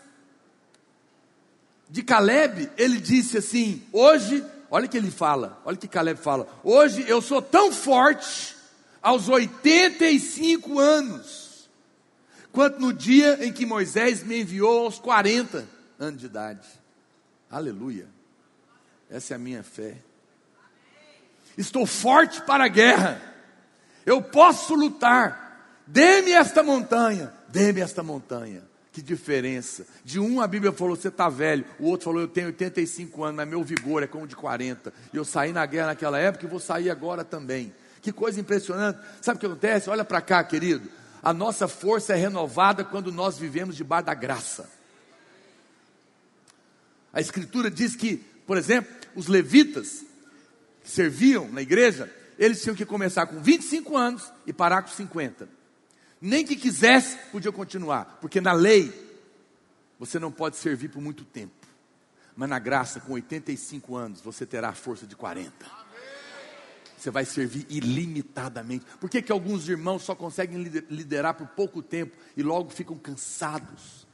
de Caleb, ele disse assim: Hoje Olha o que ele fala, olha o que Caleb fala. Hoje eu sou tão forte aos 85 anos, quanto no dia em que Moisés me enviou aos 40 anos de idade. Aleluia. Essa é a minha fé. Estou forte para a guerra. Eu posso lutar. Dê-me esta montanha. Dê-me esta montanha. Que diferença. De um a Bíblia falou, você está velho. O outro falou, eu tenho 85 anos, mas meu vigor é como de 40. E eu saí na guerra naquela época e vou sair agora também. Que coisa impressionante. Sabe o que acontece? Olha para cá, querido. A nossa força é renovada quando nós vivemos debaixo da graça. A Escritura diz que, por exemplo, os levitas que serviam na igreja, eles tinham que começar com 25 anos e parar com 50 nem que quisesse, podia continuar, porque na lei você não pode servir por muito tempo, mas na graça, com 85 anos, você terá a força de 40. você vai servir ilimitadamente. Por que, que alguns irmãos só conseguem liderar por pouco tempo e logo ficam cansados,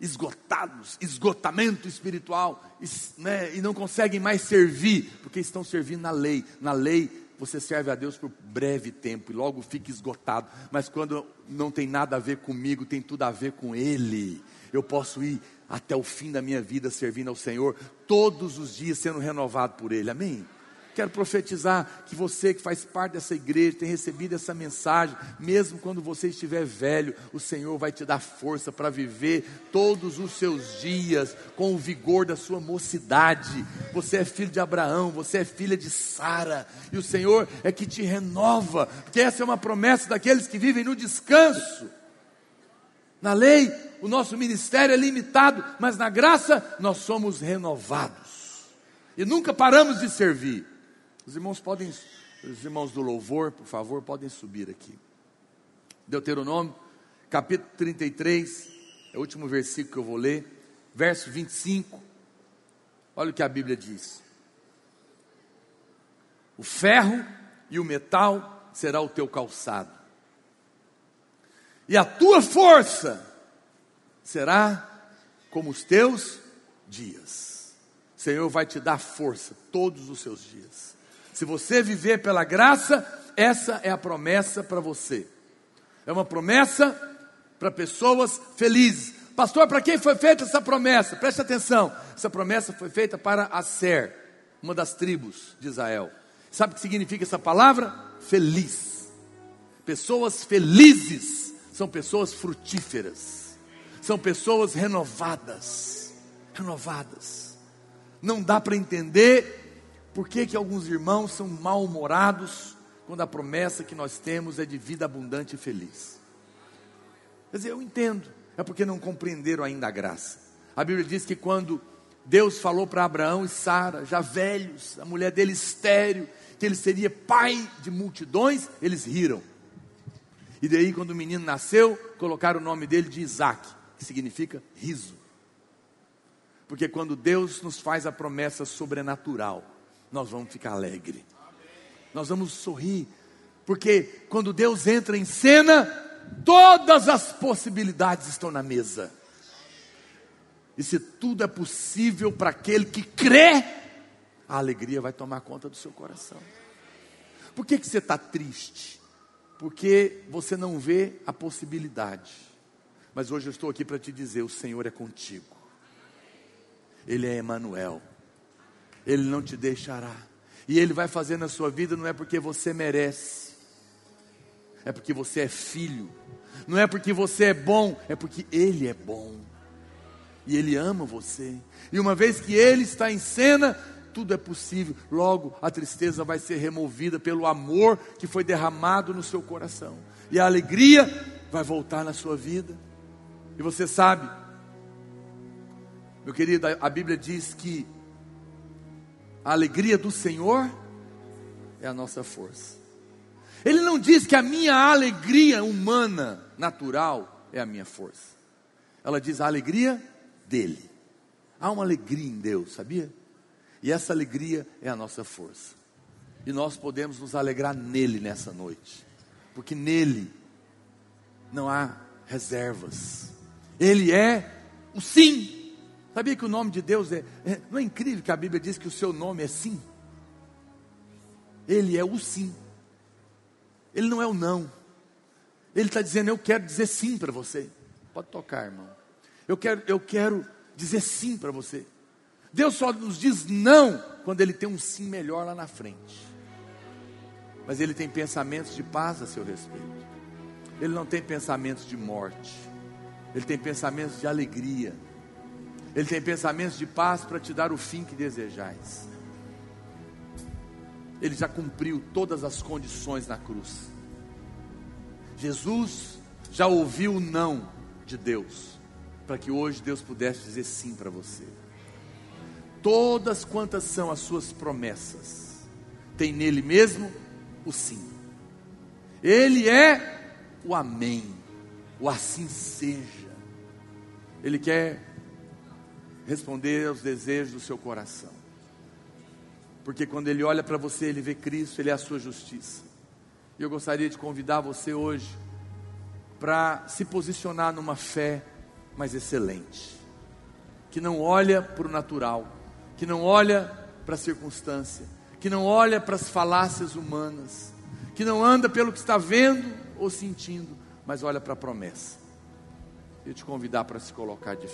esgotados, esgotamento espiritual, né, e não conseguem mais servir, porque estão servindo na lei. Na lei você serve a Deus por breve tempo e logo fica esgotado, mas quando não tem nada a ver comigo, tem tudo a ver com Ele. Eu posso ir até o fim da minha vida servindo ao Senhor, todos os dias sendo renovado por Ele. Amém? Quero profetizar que você que faz parte dessa igreja tem recebido essa mensagem, mesmo quando você estiver velho, o Senhor vai te dar força para viver todos os seus dias com o vigor da sua mocidade. Você é filho de Abraão, você é filha de Sara, e o Senhor é que te renova, porque essa é uma promessa daqueles que vivem no descanso. Na lei, o nosso ministério é limitado, mas na graça nós somos renovados. E nunca paramos de servir. Os irmãos podem, os irmãos do louvor, por favor, podem subir aqui. Deuteronômio, capítulo 33, é o último versículo que eu vou ler, verso 25. Olha o que a Bíblia diz: O ferro e o metal será o teu calçado, e a tua força será como os teus dias. O Senhor vai te dar força todos os seus dias. Se você viver pela graça, essa é a promessa para você. É uma promessa para pessoas felizes. Pastor, para quem foi feita essa promessa? Preste atenção. Essa promessa foi feita para Aser, uma das tribos de Israel. Sabe o que significa essa palavra? Feliz. Pessoas felizes são pessoas frutíferas. São pessoas renovadas. Renovadas. Não dá para entender por que, que alguns irmãos são mal-humorados quando a promessa que nós temos é de vida abundante e feliz? Quer dizer, eu entendo, é porque não compreenderam ainda a graça. A Bíblia diz que quando Deus falou para Abraão e Sara, já velhos, a mulher dele estéreo, que ele seria pai de multidões, eles riram. E daí, quando o menino nasceu, colocaram o nome dele de Isaac, que significa riso. Porque quando Deus nos faz a promessa sobrenatural, nós vamos ficar alegre. Nós vamos sorrir, porque quando Deus entra em cena, todas as possibilidades estão na mesa. E se tudo é possível para aquele que crê, a alegria vai tomar conta do seu coração. Por que, que você está triste? Porque você não vê a possibilidade. Mas hoje eu estou aqui para te dizer: o Senhor é contigo. Ele é Emanuel. Ele não te deixará. E Ele vai fazer na sua vida não é porque você merece, é porque você é filho, não é porque você é bom, é porque Ele é bom. E Ele ama você. E uma vez que Ele está em cena, tudo é possível. Logo, a tristeza vai ser removida pelo amor que foi derramado no seu coração. E a alegria vai voltar na sua vida. E você sabe, meu querido, a Bíblia diz que a alegria do Senhor é a nossa força. Ele não diz que a minha alegria humana, natural, é a minha força. Ela diz a alegria dele. Há uma alegria em Deus, sabia? E essa alegria é a nossa força. E nós podemos nos alegrar nele nessa noite, porque nele não há reservas. Ele é o sim Sabia que o nome de Deus é, é. Não é incrível que a Bíblia diz que o seu nome é sim? Ele é o sim. Ele não é o não. Ele está dizendo: Eu quero dizer sim para você. Pode tocar, irmão. Eu quero, eu quero dizer sim para você. Deus só nos diz não quando Ele tem um sim melhor lá na frente. Mas Ele tem pensamentos de paz a seu respeito. Ele não tem pensamentos de morte. Ele tem pensamentos de alegria. Ele tem pensamentos de paz para te dar o fim que desejais. Ele já cumpriu todas as condições na cruz. Jesus já ouviu o não de Deus, para que hoje Deus pudesse dizer sim para você. Todas quantas são as suas promessas, tem nele mesmo o sim. Ele é o amém, o assim seja. Ele quer responder aos desejos do seu coração. Porque quando ele olha para você, ele vê Cristo, ele é a sua justiça. E eu gostaria de convidar você hoje para se posicionar numa fé mais excelente, que não olha para o natural, que não olha para a circunstância, que não olha para as falácias humanas, que não anda pelo que está vendo ou sentindo, mas olha para a promessa. Eu te convidar para se colocar de,